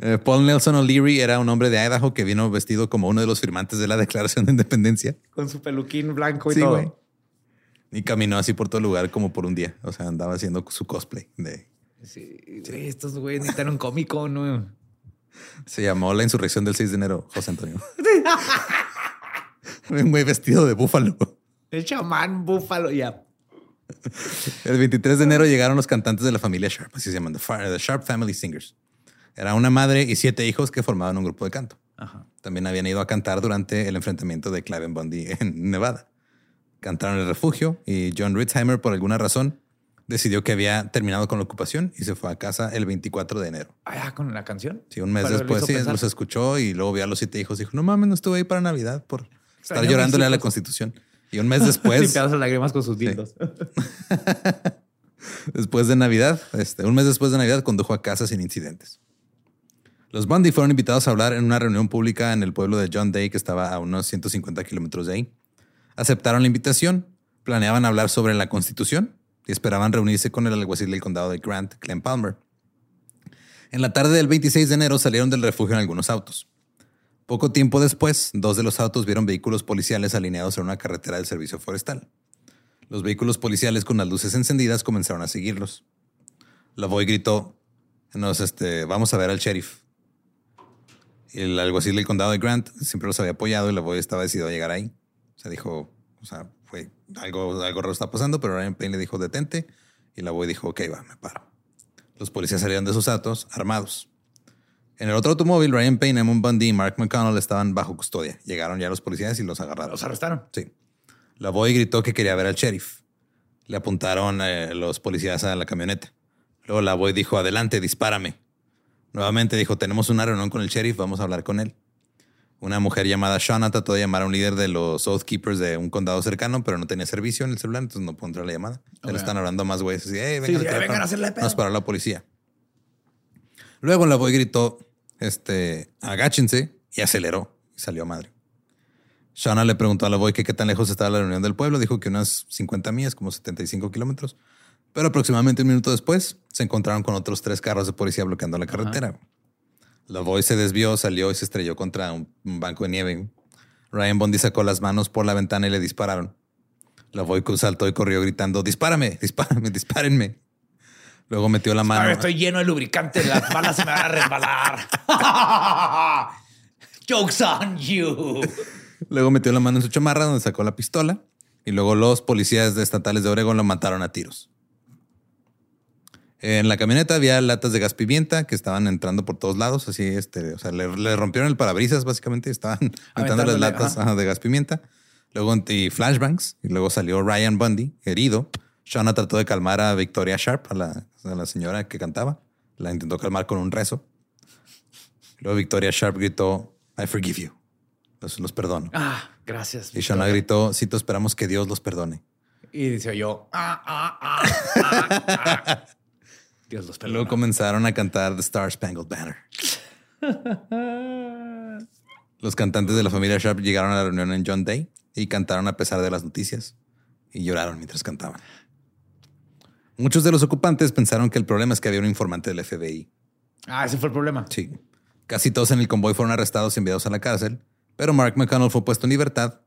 Eh, Paul Nelson O'Leary era un hombre de Idaho que vino vestido como uno de los firmantes de la Declaración de Independencia. Con su peluquín blanco y Sí, todo. güey. Y caminó así por todo el lugar como por un día. O sea, andaba haciendo su cosplay. De... Sí, güey, estos güeyes necesitan un cómico, ¿no? Se llamó La Insurrección del 6 de enero, José Antonio. un güey vestido de búfalo. El chamán búfalo, ya. El 23 de enero llegaron los cantantes de la familia Sharp, así se llaman, The, Sharp Family Singers. Era una madre y siete hijos que formaban un grupo de canto. También habían ido a cantar durante el enfrentamiento de Clive Bundy en Nevada. Cantaron el refugio y John Ritzheimer, por alguna razón, decidió que había terminado con la ocupación y se fue a casa el 24 de enero. Ah, con la canción. Sí, un mes después sí, pensar. los escuchó y luego vio a los siete hijos y dijo, no mames, no estuve ahí para Navidad por estar llorándole a la. Constitución. Y un mes después, Limpiando las lágrimas con sus dildos. después de Navidad, este, un mes después de Navidad, condujo a casa sin incidentes. Los Bundy fueron invitados a hablar en una reunión pública en el pueblo de John Day, que estaba a unos 150 kilómetros de ahí. Aceptaron la invitación, planeaban hablar sobre la Constitución y esperaban reunirse con el alguacil del condado de Grant, Clem Palmer. En la tarde del 26 de enero salieron del refugio en algunos autos. Poco tiempo después, dos de los autos vieron vehículos policiales alineados en una carretera del servicio forestal. Los vehículos policiales con las luces encendidas comenzaron a seguirlos. Lavoy gritó, Nos, este, vamos a ver al sheriff. El alguacil del condado de Grant siempre los había apoyado y Lavoy estaba decidido a llegar ahí. O sea, dijo, o sea, fue algo, algo raro está pasando, pero Ryan Payne le dijo, detente. Y Lavoy dijo, ok, va, me paro. Los policías salieron de sus autos armados. En el otro automóvil, Ryan Payne, Eamon Bundy y Mark McConnell estaban bajo custodia. Llegaron ya los policías y los agarraron. Los arrestaron. Sí. La Boy gritó que quería ver al sheriff. Le apuntaron eh, los policías a la camioneta. Luego la Boy dijo, adelante, dispárame. Nuevamente dijo, tenemos una reunión con el sheriff, vamos a hablar con él. Una mujer llamada Shauna trató de llamar a un líder de los Oath Keepers de un condado cercano, pero no tenía servicio en el celular, entonces no pudo entrar la llamada. Ya Ok. le están hablando a más güeyes. Así, hey, Sí, vengan, sí, al "Hey, vengan teléfono". a hacerle pedo. Nos paró la policía. Luego la Boy gritó, este, agáchense y aceleró y salió a madre. Shauna le preguntó a la Boy que qué tan lejos estaba la reunión del pueblo. Dijo que unas 50 millas, como 75 kilómetros. Pero aproximadamente un minuto después se encontraron con otros tres carros de policía bloqueando la carretera. Boy se desvió, salió y se estrelló contra un, un banco de nieve. Ryan Bondi sacó las manos por la ventana y le dispararon. La Boy saltó y corrió gritando, dispárame, dispárame, dispárenme. Luego metió la mano. Ahora estoy lleno de lubricante, las balas se me van a resbalar. Jokes on you. Luego metió la mano en su chamarra donde sacó la pistola y luego los policías estatales de Oregon lo mataron a tiros. En la camioneta había latas de gas pimienta que estaban entrando por todos lados, así este, o sea, le, le rompieron el parabrisas básicamente, estaban aventando las latas ajá. ajá, de gas pimienta. Luego y flashbangs y luego salió Ryan Bundy herido. Shauna trató de calmar a Victoria Sharp, a la, a la señora que cantaba. La intentó calmar con un rezo. Luego Victoria Sharp gritó, I forgive you. Los, los perdono. Ah, gracias. Y Shauna gritó, Cito, esperamos que Dios los perdone. Y dice yo, ah, ah, ah, ah, ah. Dios los Luego comenzaron a cantar The Star Spangled Banner. Los cantantes de la familia Sharp llegaron a la reunión en John Day y cantaron a pesar de las noticias y lloraron mientras cantaban. Muchos de los ocupantes pensaron que el problema es que había un informante del FBI. Ah, ese fue el problema. Sí. Casi todos en el convoy fueron arrestados y enviados a la cárcel, pero Mark McConnell fue puesto en libertad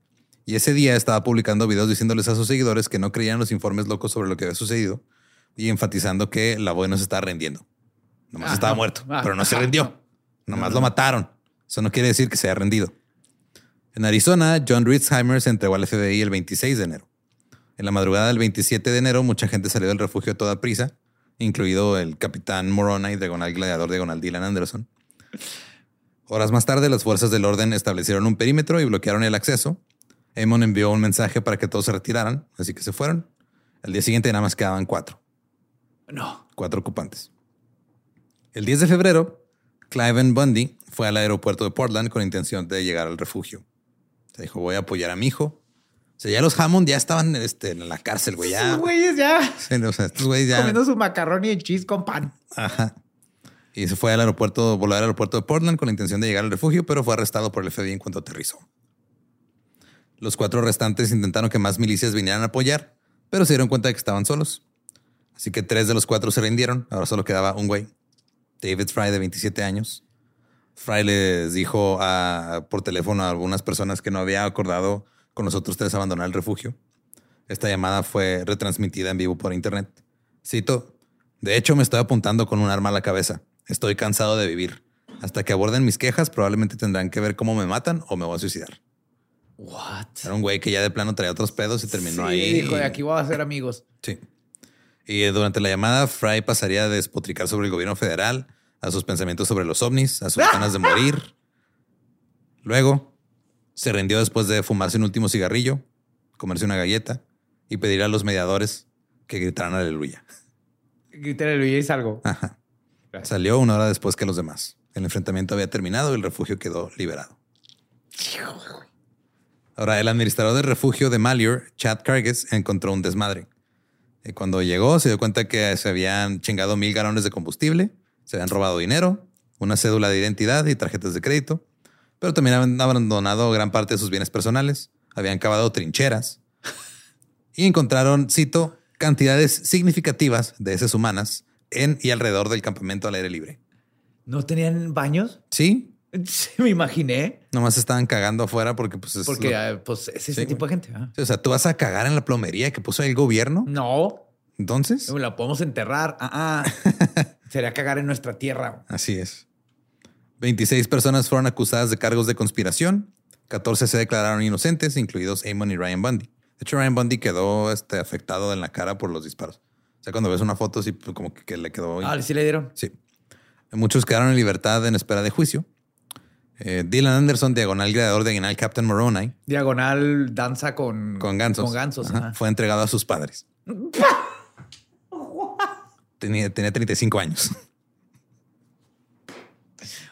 y ese día estaba publicando videos diciéndoles a sus seguidores que no creían los informes locos sobre lo que había sucedido y enfatizando que la boy no se estaba rendiendo. Nomás Ah, estaba muerto, Ah, pero no se rindió. no. Nomás No, lo mataron. Eso no quiere decir que se haya rendido. En Arizona, John Ritzheimer se entregó al FBI el 26 de enero. En la madrugada del 27 de enero, mucha gente salió del refugio a toda prisa, incluido el capitán Morona y diagonal gladiador diagonal Dylan Anderson. Horas más tarde, las fuerzas del orden establecieron un perímetro y bloquearon el acceso. Amon envió un mensaje para que todos se retiraran, así que se fueron. Al día siguiente nada más quedaban cuatro, No. cuatro ocupantes. El 10 de febrero, Cliven Bundy fue al aeropuerto de Portland con intención de llegar al refugio. Se dijo, voy a apoyar a mi hijo. O sea, ya los Hammond ya estaban este, en la cárcel, güey. Ya, Esos güeyes ya Sí, o sea, estos güeyes ya. comiendo su macarrón y cheese con pan. Ajá. Y se fue al aeropuerto, voló al aeropuerto de Portland con la intención de llegar al refugio, pero fue arrestado por el FBI en cuanto aterrizó. Los cuatro restantes intentaron que más milicias vinieran a apoyar, pero se dieron cuenta de que estaban solos. Así que tres de los cuatro se rindieron. Ahora solo quedaba un güey, David Fry, de 27 años. Fry les dijo a- por teléfono a algunas personas que no había acordado con los otros tres abandonar el refugio. Esta llamada fue retransmitida en vivo por internet. Cito, de hecho me estoy apuntando con un arma a la cabeza. Estoy cansado de vivir. Hasta que aborden mis quejas, probablemente tendrán que ver cómo me matan o me voy a suicidar. What? Era un güey que ya de plano traía otros pedos y terminó Sí, ahí. dijo, de aquí voy a ser amigos. Sí. Y eh, durante la llamada, Fry pasaría a despotricar sobre el gobierno federal, a sus pensamientos sobre los ovnis, a sus ganas de morir. Luego se rindió después de fumarse un último cigarrillo, comerse una galleta y pedir a los mediadores que gritaran aleluya. Grité aleluya y salgo. Ajá. Salió una hora después que los demás. El enfrentamiento había terminado y el refugio quedó liberado. Ahora, el administrador del refugio de Malheur, Chad Carges, encontró un desmadre. Y cuando llegó, se dio cuenta que se habían chingado mil galones de combustible, se habían robado dinero, una cédula de identidad y tarjetas de crédito, pero también habían abandonado gran parte de sus bienes personales, habían cavado trincheras y encontraron, cito, cantidades significativas de heces humanas en y alrededor del campamento al aire libre. ¿No tenían baños? Sí, Sí, me imaginé. nomás estaban cagando afuera porque pues es Porque lo- ah, pues es ese Sí, tipo de gente. o sea, tú vas a cagar en la plomería que puso el gobierno. No, Entonces, la podemos enterrar. Ah, ah. Sería cagar en nuestra tierra. así es. 26 personas fueron acusadas de cargos de conspiración. 14 se declararon inocentes, incluidos Amon y Ryan Bundy. De hecho, Ryan Bundy quedó este, afectado en la cara por los disparos. O sea, cuando ves una foto, sí, pues, como que, que le quedó. Ah, sí le dieron. Sí. Muchos quedaron en libertad en espera de juicio. Eh, Dylan Anderson, diagonal creador de Aguinaldo Captain Moroni, Diagonal danza con, con gansos, Con gansos. Ajá, ajá. fue entregado a sus padres. tenía, tenía 35 años.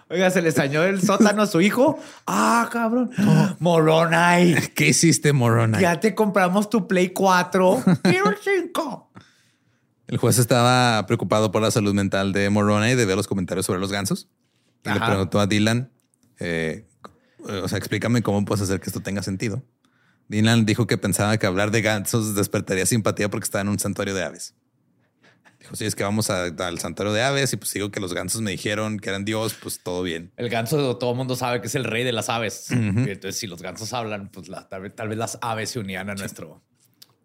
Oiga, se le sañó el sótano a su hijo. Ah, cabrón. Moronai. ¿Qué hiciste, Moroni? Ya te compramos tu Play 4. Quiero el 5. El juez estaba preocupado por la salud mental de Moroni y de ver los comentarios sobre los gansos. Y le preguntó a Dylan, eh, o sea, explícame cómo puedes hacer que esto tenga sentido. Dylan dijo que pensaba que hablar de gansos despertaría simpatía porque estaba en un santuario de aves. Dijo, sí, es que vamos a- al santuario de aves y pues digo que los gansos me dijeron que eran Dios, pues todo bien. El ganso, todo el mundo sabe que es el rey de las aves. Entonces, si los gansos hablan, pues la- tal, vez, tal vez las aves se unían a nuestro.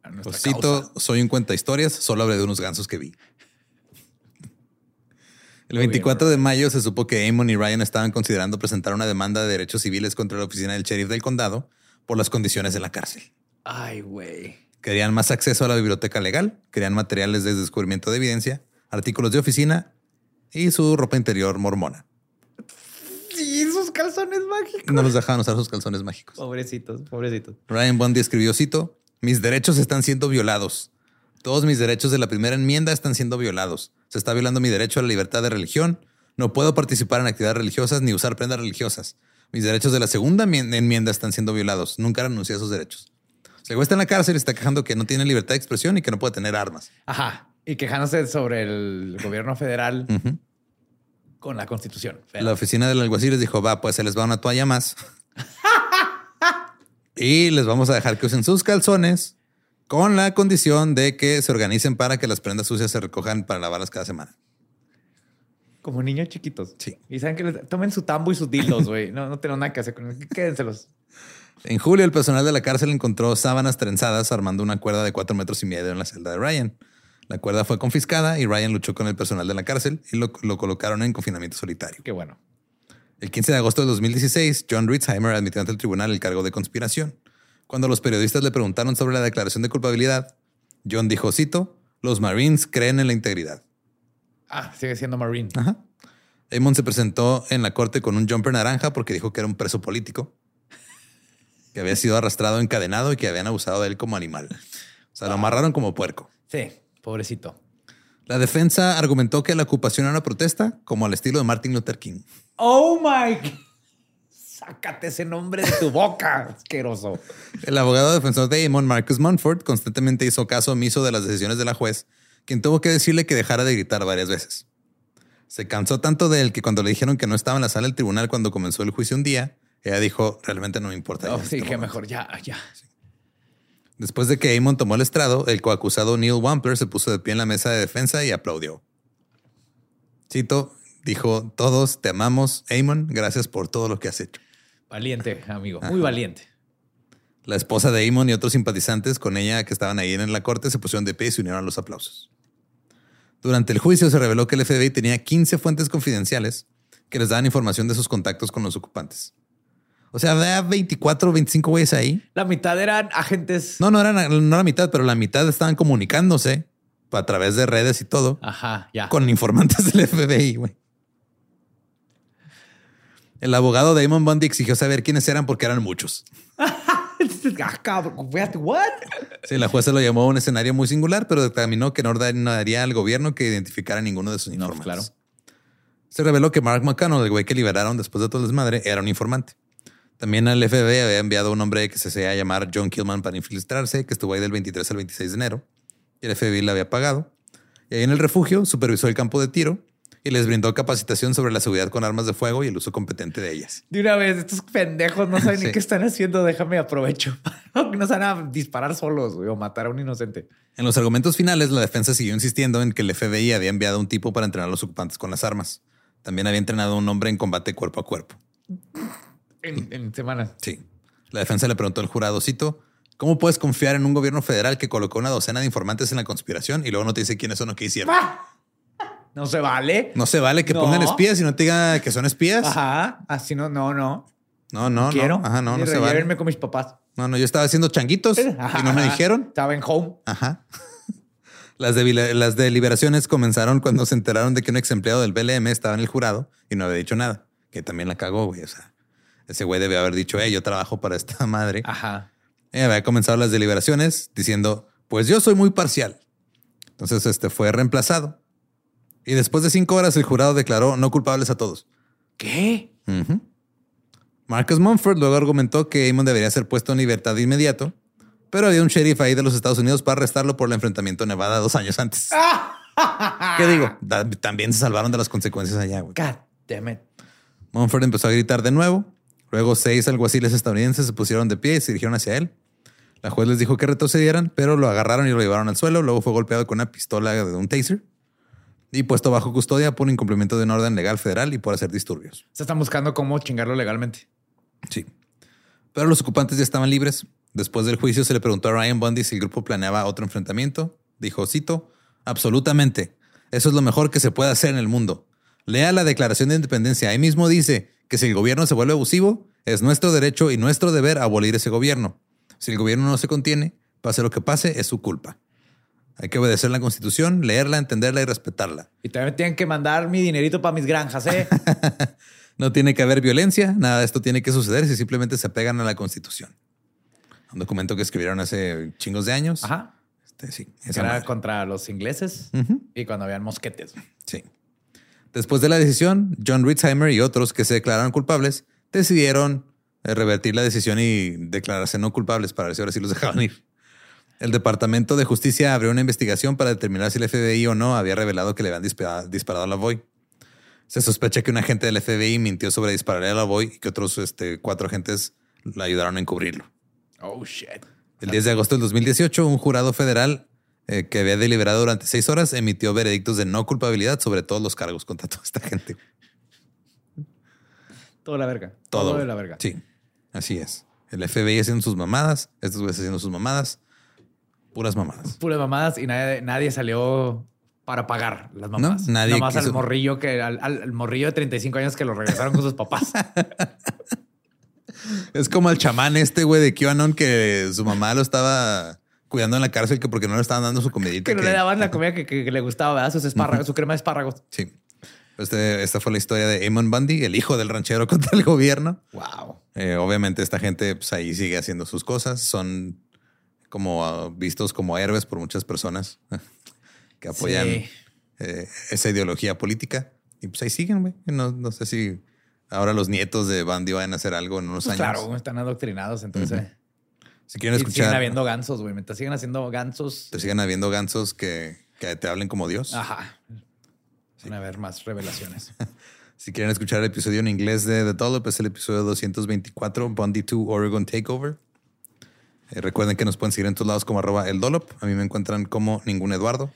A nuestra cito, causa. soy un cuenta historias, solo hablé de unos gansos que vi. El Muy bien, 24 de mayo se supo que Amon y Ryan estaban considerando presentar una demanda de derechos civiles contra la oficina del sheriff del condado por las condiciones de la cárcel. Ay, güey. Querían más acceso a la biblioteca legal, querían materiales de descubrimiento de evidencia, artículos de oficina y su ropa interior mormona. Sí, esos calzones mágicos. No los dejaban usar sus calzones mágicos. Pobrecitos, pobrecitos. Ryan Bundy escribió, cito, mis derechos están siendo violados. Todos mis derechos de la primera enmienda están siendo violados. Se está violando mi derecho a la libertad de religión. No puedo participar en actividades religiosas ni usar prendas religiosas. Mis derechos de la segunda enmien- enmienda están siendo violados. Nunca renuncié a esos derechos. O sea, el güey está en la cárcel y está quejando que no tiene libertad de expresión y que no puede tener armas. Ajá. Y quejándose sobre el gobierno federal con la constitución. La oficina del alguacil les dijo, va, pues se les va una toalla más. y les vamos a dejar que usen sus calzones con la condición de que se organicen para que las prendas sucias se recojan para lavarlas cada semana. Como niños chiquitos. Sí. Y saben que les- tomen su tambo y sus dildos, güey. No, no tengo nada que hacer con eso. Quédenselos. En julio, el personal de la cárcel encontró sábanas trenzadas armando una cuerda de cuatro metros y medio en la celda de Ryan. La cuerda fue confiscada y Ryan luchó con el personal de la cárcel y lo, lo colocaron en confinamiento solitario. Qué bueno. El 15 de agosto de 2016, John Ritzheimer admitió ante el tribunal el cargo de conspiración. Cuando los periodistas le preguntaron sobre la declaración de culpabilidad, John dijo, cito, los Marines creen en la integridad. Ah, sigue siendo Marine. Ajá. Amon se presentó en la corte con un jumper naranja porque dijo que era un preso político, que había sido arrastrado, encadenado y que habían abusado de él como animal. O sea, lo amarraron como puerco. Sí, pobrecito. La defensa argumentó que la ocupación era una protesta, como al estilo de Martin Luther King. Oh my. Sácate ese nombre de tu boca, asqueroso. El abogado defensor de Amon, Marcus Munford, constantemente hizo caso omiso de las decisiones de la juez, quien tuvo que decirle que dejara de gritar varias veces. Se cansó tanto de él que cuando le dijeron que no estaba en la sala del tribunal cuando comenzó el juicio un día, ella dijo, realmente no me importa. Oh, sí, este que momento". mejor ya, ya. Después de que Amon tomó el estrado, el coacusado Neil Wampler se puso de pie en la mesa de defensa y aplaudió. Cito, dijo, todos te amamos, Amon, gracias por todo lo que has hecho. Valiente, amigo. Muy valiente. La esposa de Amon y otros simpatizantes con ella que estaban ahí en la corte se pusieron de pie y se unieron a los aplausos. Durante el juicio se reveló que el FBI tenía 15 fuentes confidenciales que les daban información de sus contactos con los ocupantes. O sea, había 24 o 25 güeyes ahí. La mitad eran agentes. No, no eran no la mitad, pero la mitad estaban comunicándose a través de redes y todo Ajá, ya. con informantes del FBI, güey. El abogado de Damon Bundy exigió saber quiénes eran porque eran muchos. ah, cabrón, what? Sí, la jueza lo llamó a un escenario muy singular, pero determinó que no ordenaría al gobierno que identificara a ninguno de sus No, informantes. claro. Se reveló que Mark McConnell, el güey que liberaron después de todo el desmadre, era un informante. También al FBI había enviado a un hombre que se hacía llamar John Killman para infiltrarse, que estuvo ahí del 23 al 26 de enero. Y el FBI le había pagado. Y ahí en el refugio supervisó el campo de tiro y les brindó capacitación sobre la seguridad con armas de fuego y el uso competente de ellas. De una vez, estos pendejos no saben Sí. ni qué están haciendo. Déjame aprovecho. no se van a disparar solos güey, o matar a un inocente. En los argumentos finales, la defensa siguió insistiendo en que el FBI había enviado a un tipo para entrenar a los ocupantes con las armas. También había entrenado a un hombre en combate cuerpo a cuerpo. En, en semanas. Sí. La defensa le preguntó al jurado, cito, ¿cómo puedes confiar en un gobierno federal que colocó una docena de informantes en la conspiración y luego no te dice quiénes son o qué hicieron? No se vale. No se vale que No. pongan espías y no te digan que son espías. Ajá. Así no, no, no. No, no, Quiero. no. Ajá, no, no se vale. Con mis papás. No, no, yo estaba haciendo changuitos y no me dijeron. Estaba en home. Ajá. Las, las deliberaciones comenzaron cuando se enteraron de que un ex empleado del BLM estaba en el jurado y no había dicho nada, que también la cagó, güey. O sea, ese güey debe haber dicho, hey, yo trabajo para esta madre. Ajá. Ella había comenzado las deliberaciones diciendo, pues yo soy muy parcial. Entonces este fue reemplazado. Y después de cinco horas el jurado declaró no culpables a todos. ¿Qué? Ujú. Marcus Mumford luego argumentó que Amon debería ser puesto en libertad de inmediato, pero había un sheriff ahí de los Estados Unidos para arrestarlo por el enfrentamiento en Nevada dos años antes. ¿Qué digo? Da- también se salvaron de las consecuencias allá. güey. God damn it. Mumford empezó a gritar de nuevo. Luego seis alguaciles estadounidenses se pusieron de pie y se dirigieron hacia él. La juez les dijo que retrocedieran, pero lo agarraron y lo llevaron al suelo. Luego fue golpeado con una pistola de un taser y puesto bajo custodia por incumplimiento de una orden legal federal y por hacer disturbios. Se están buscando cómo chingarlo legalmente. Sí. Pero los ocupantes ya estaban libres. Después del juicio se le preguntó a Ryan Bundy si el grupo planeaba otro enfrentamiento. Dijo, cito, absolutamente. Eso es lo mejor que se puede hacer en el mundo. Lea la Declaración de Independencia. Ahí mismo dice que si el gobierno se vuelve abusivo, es nuestro derecho y nuestro deber abolir ese gobierno. Si el gobierno no se contiene, pase lo que pase, es su culpa. Hay que obedecer la Constitución, leerla, entenderla y respetarla. Y también tienen que mandar mi dinerito para mis granjas, ¿eh? No tiene que haber violencia, nada de esto tiene que suceder si simplemente se apegan a la Constitución. Un documento que escribieron hace chingos de años. Ajá. Este, sí, Que esa Era madre. contra los ingleses y cuando habían mosquetes. sí. Después de la decisión, John Ritzheimer y otros que se declararon culpables decidieron eh, revertir la decisión y declararse no culpables para ver si ahora sí los dejaban ir. El Departamento de Justicia abrió una investigación para determinar si el FBI o no había revelado que le habían dispa- disparado a la Boy. Se sospecha que un agente del FBI mintió sobre dispararle a la Boy y que otros este, cuatro agentes le ayudaron a encubrirlo. Oh, shit. El 10 de agosto del 2018, un jurado federal eh, que había deliberado durante seis horas emitió veredictos de no culpabilidad sobre todos los cargos contra toda esta gente. Todo la verga. Todo. Todo de la verga. Sí, así es. El FBI haciendo sus mamadas, estos güeyes haciendo sus mamadas, puras mamadas. Puras mamadas y nadie, nadie salió para pagar las mamadas. No, nadie Nomás al quiso. morrillo que al, al- al morrillo de 35 años que lo regresaron con sus papás. Es como el chamán este güey de QAnon que su mamá lo estaba cuidando en la cárcel que porque no le estaban dando su comidita. que no le daban la comida que, que- que le gustaba, ¿verdad? Sus espárragos, su crema de espárragos. Sí. Este- esta fue la historia de Amon Bundy, el hijo del ranchero contra el gobierno. Wow. Eh, obviamente esta gente pues, ahí sigue haciendo sus cosas. Son como ah, vistos como héroes por muchas personas que apoyan Sí. eh, esa ideología política. Y pues ahí siguen, güey. No, no sé si ahora los nietos de Bundy van a hacer algo en unos Pues años. claro, están adoctrinados, entonces. eh, Si quieren escuchar, Siguen habiendo gansos, güey. Mientras siguen haciendo gansos. te siguen habiendo gansos que, que te hablen como Dios. Ajá. Van a haber más revelaciones. Si quieren escuchar el episodio en inglés de The Dollop, es el episodio 224, Bundy 2 Oregon Takeover. Eh, recuerden que nos pueden seguir en todos lados como arroba el Dollop. A mí me encuentran como ningún Eduardo.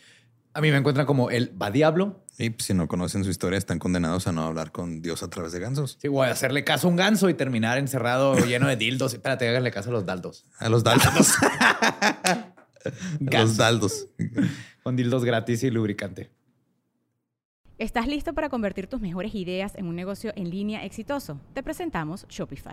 A mí me encuentran como el va diablo. Y pues, si no conocen su historia, están condenados a no hablar con Dios a través de gansos. Sí, voy a hacerle caso a un ganso y terminar encerrado lleno de dildos. Espérate, háganle caso a los daldos. A los daldos. a los daldos. Con dildos gratis y lubricante. ¿Estás listo para convertir tus mejores ideas en un negocio en línea exitoso? Te presentamos Shopify.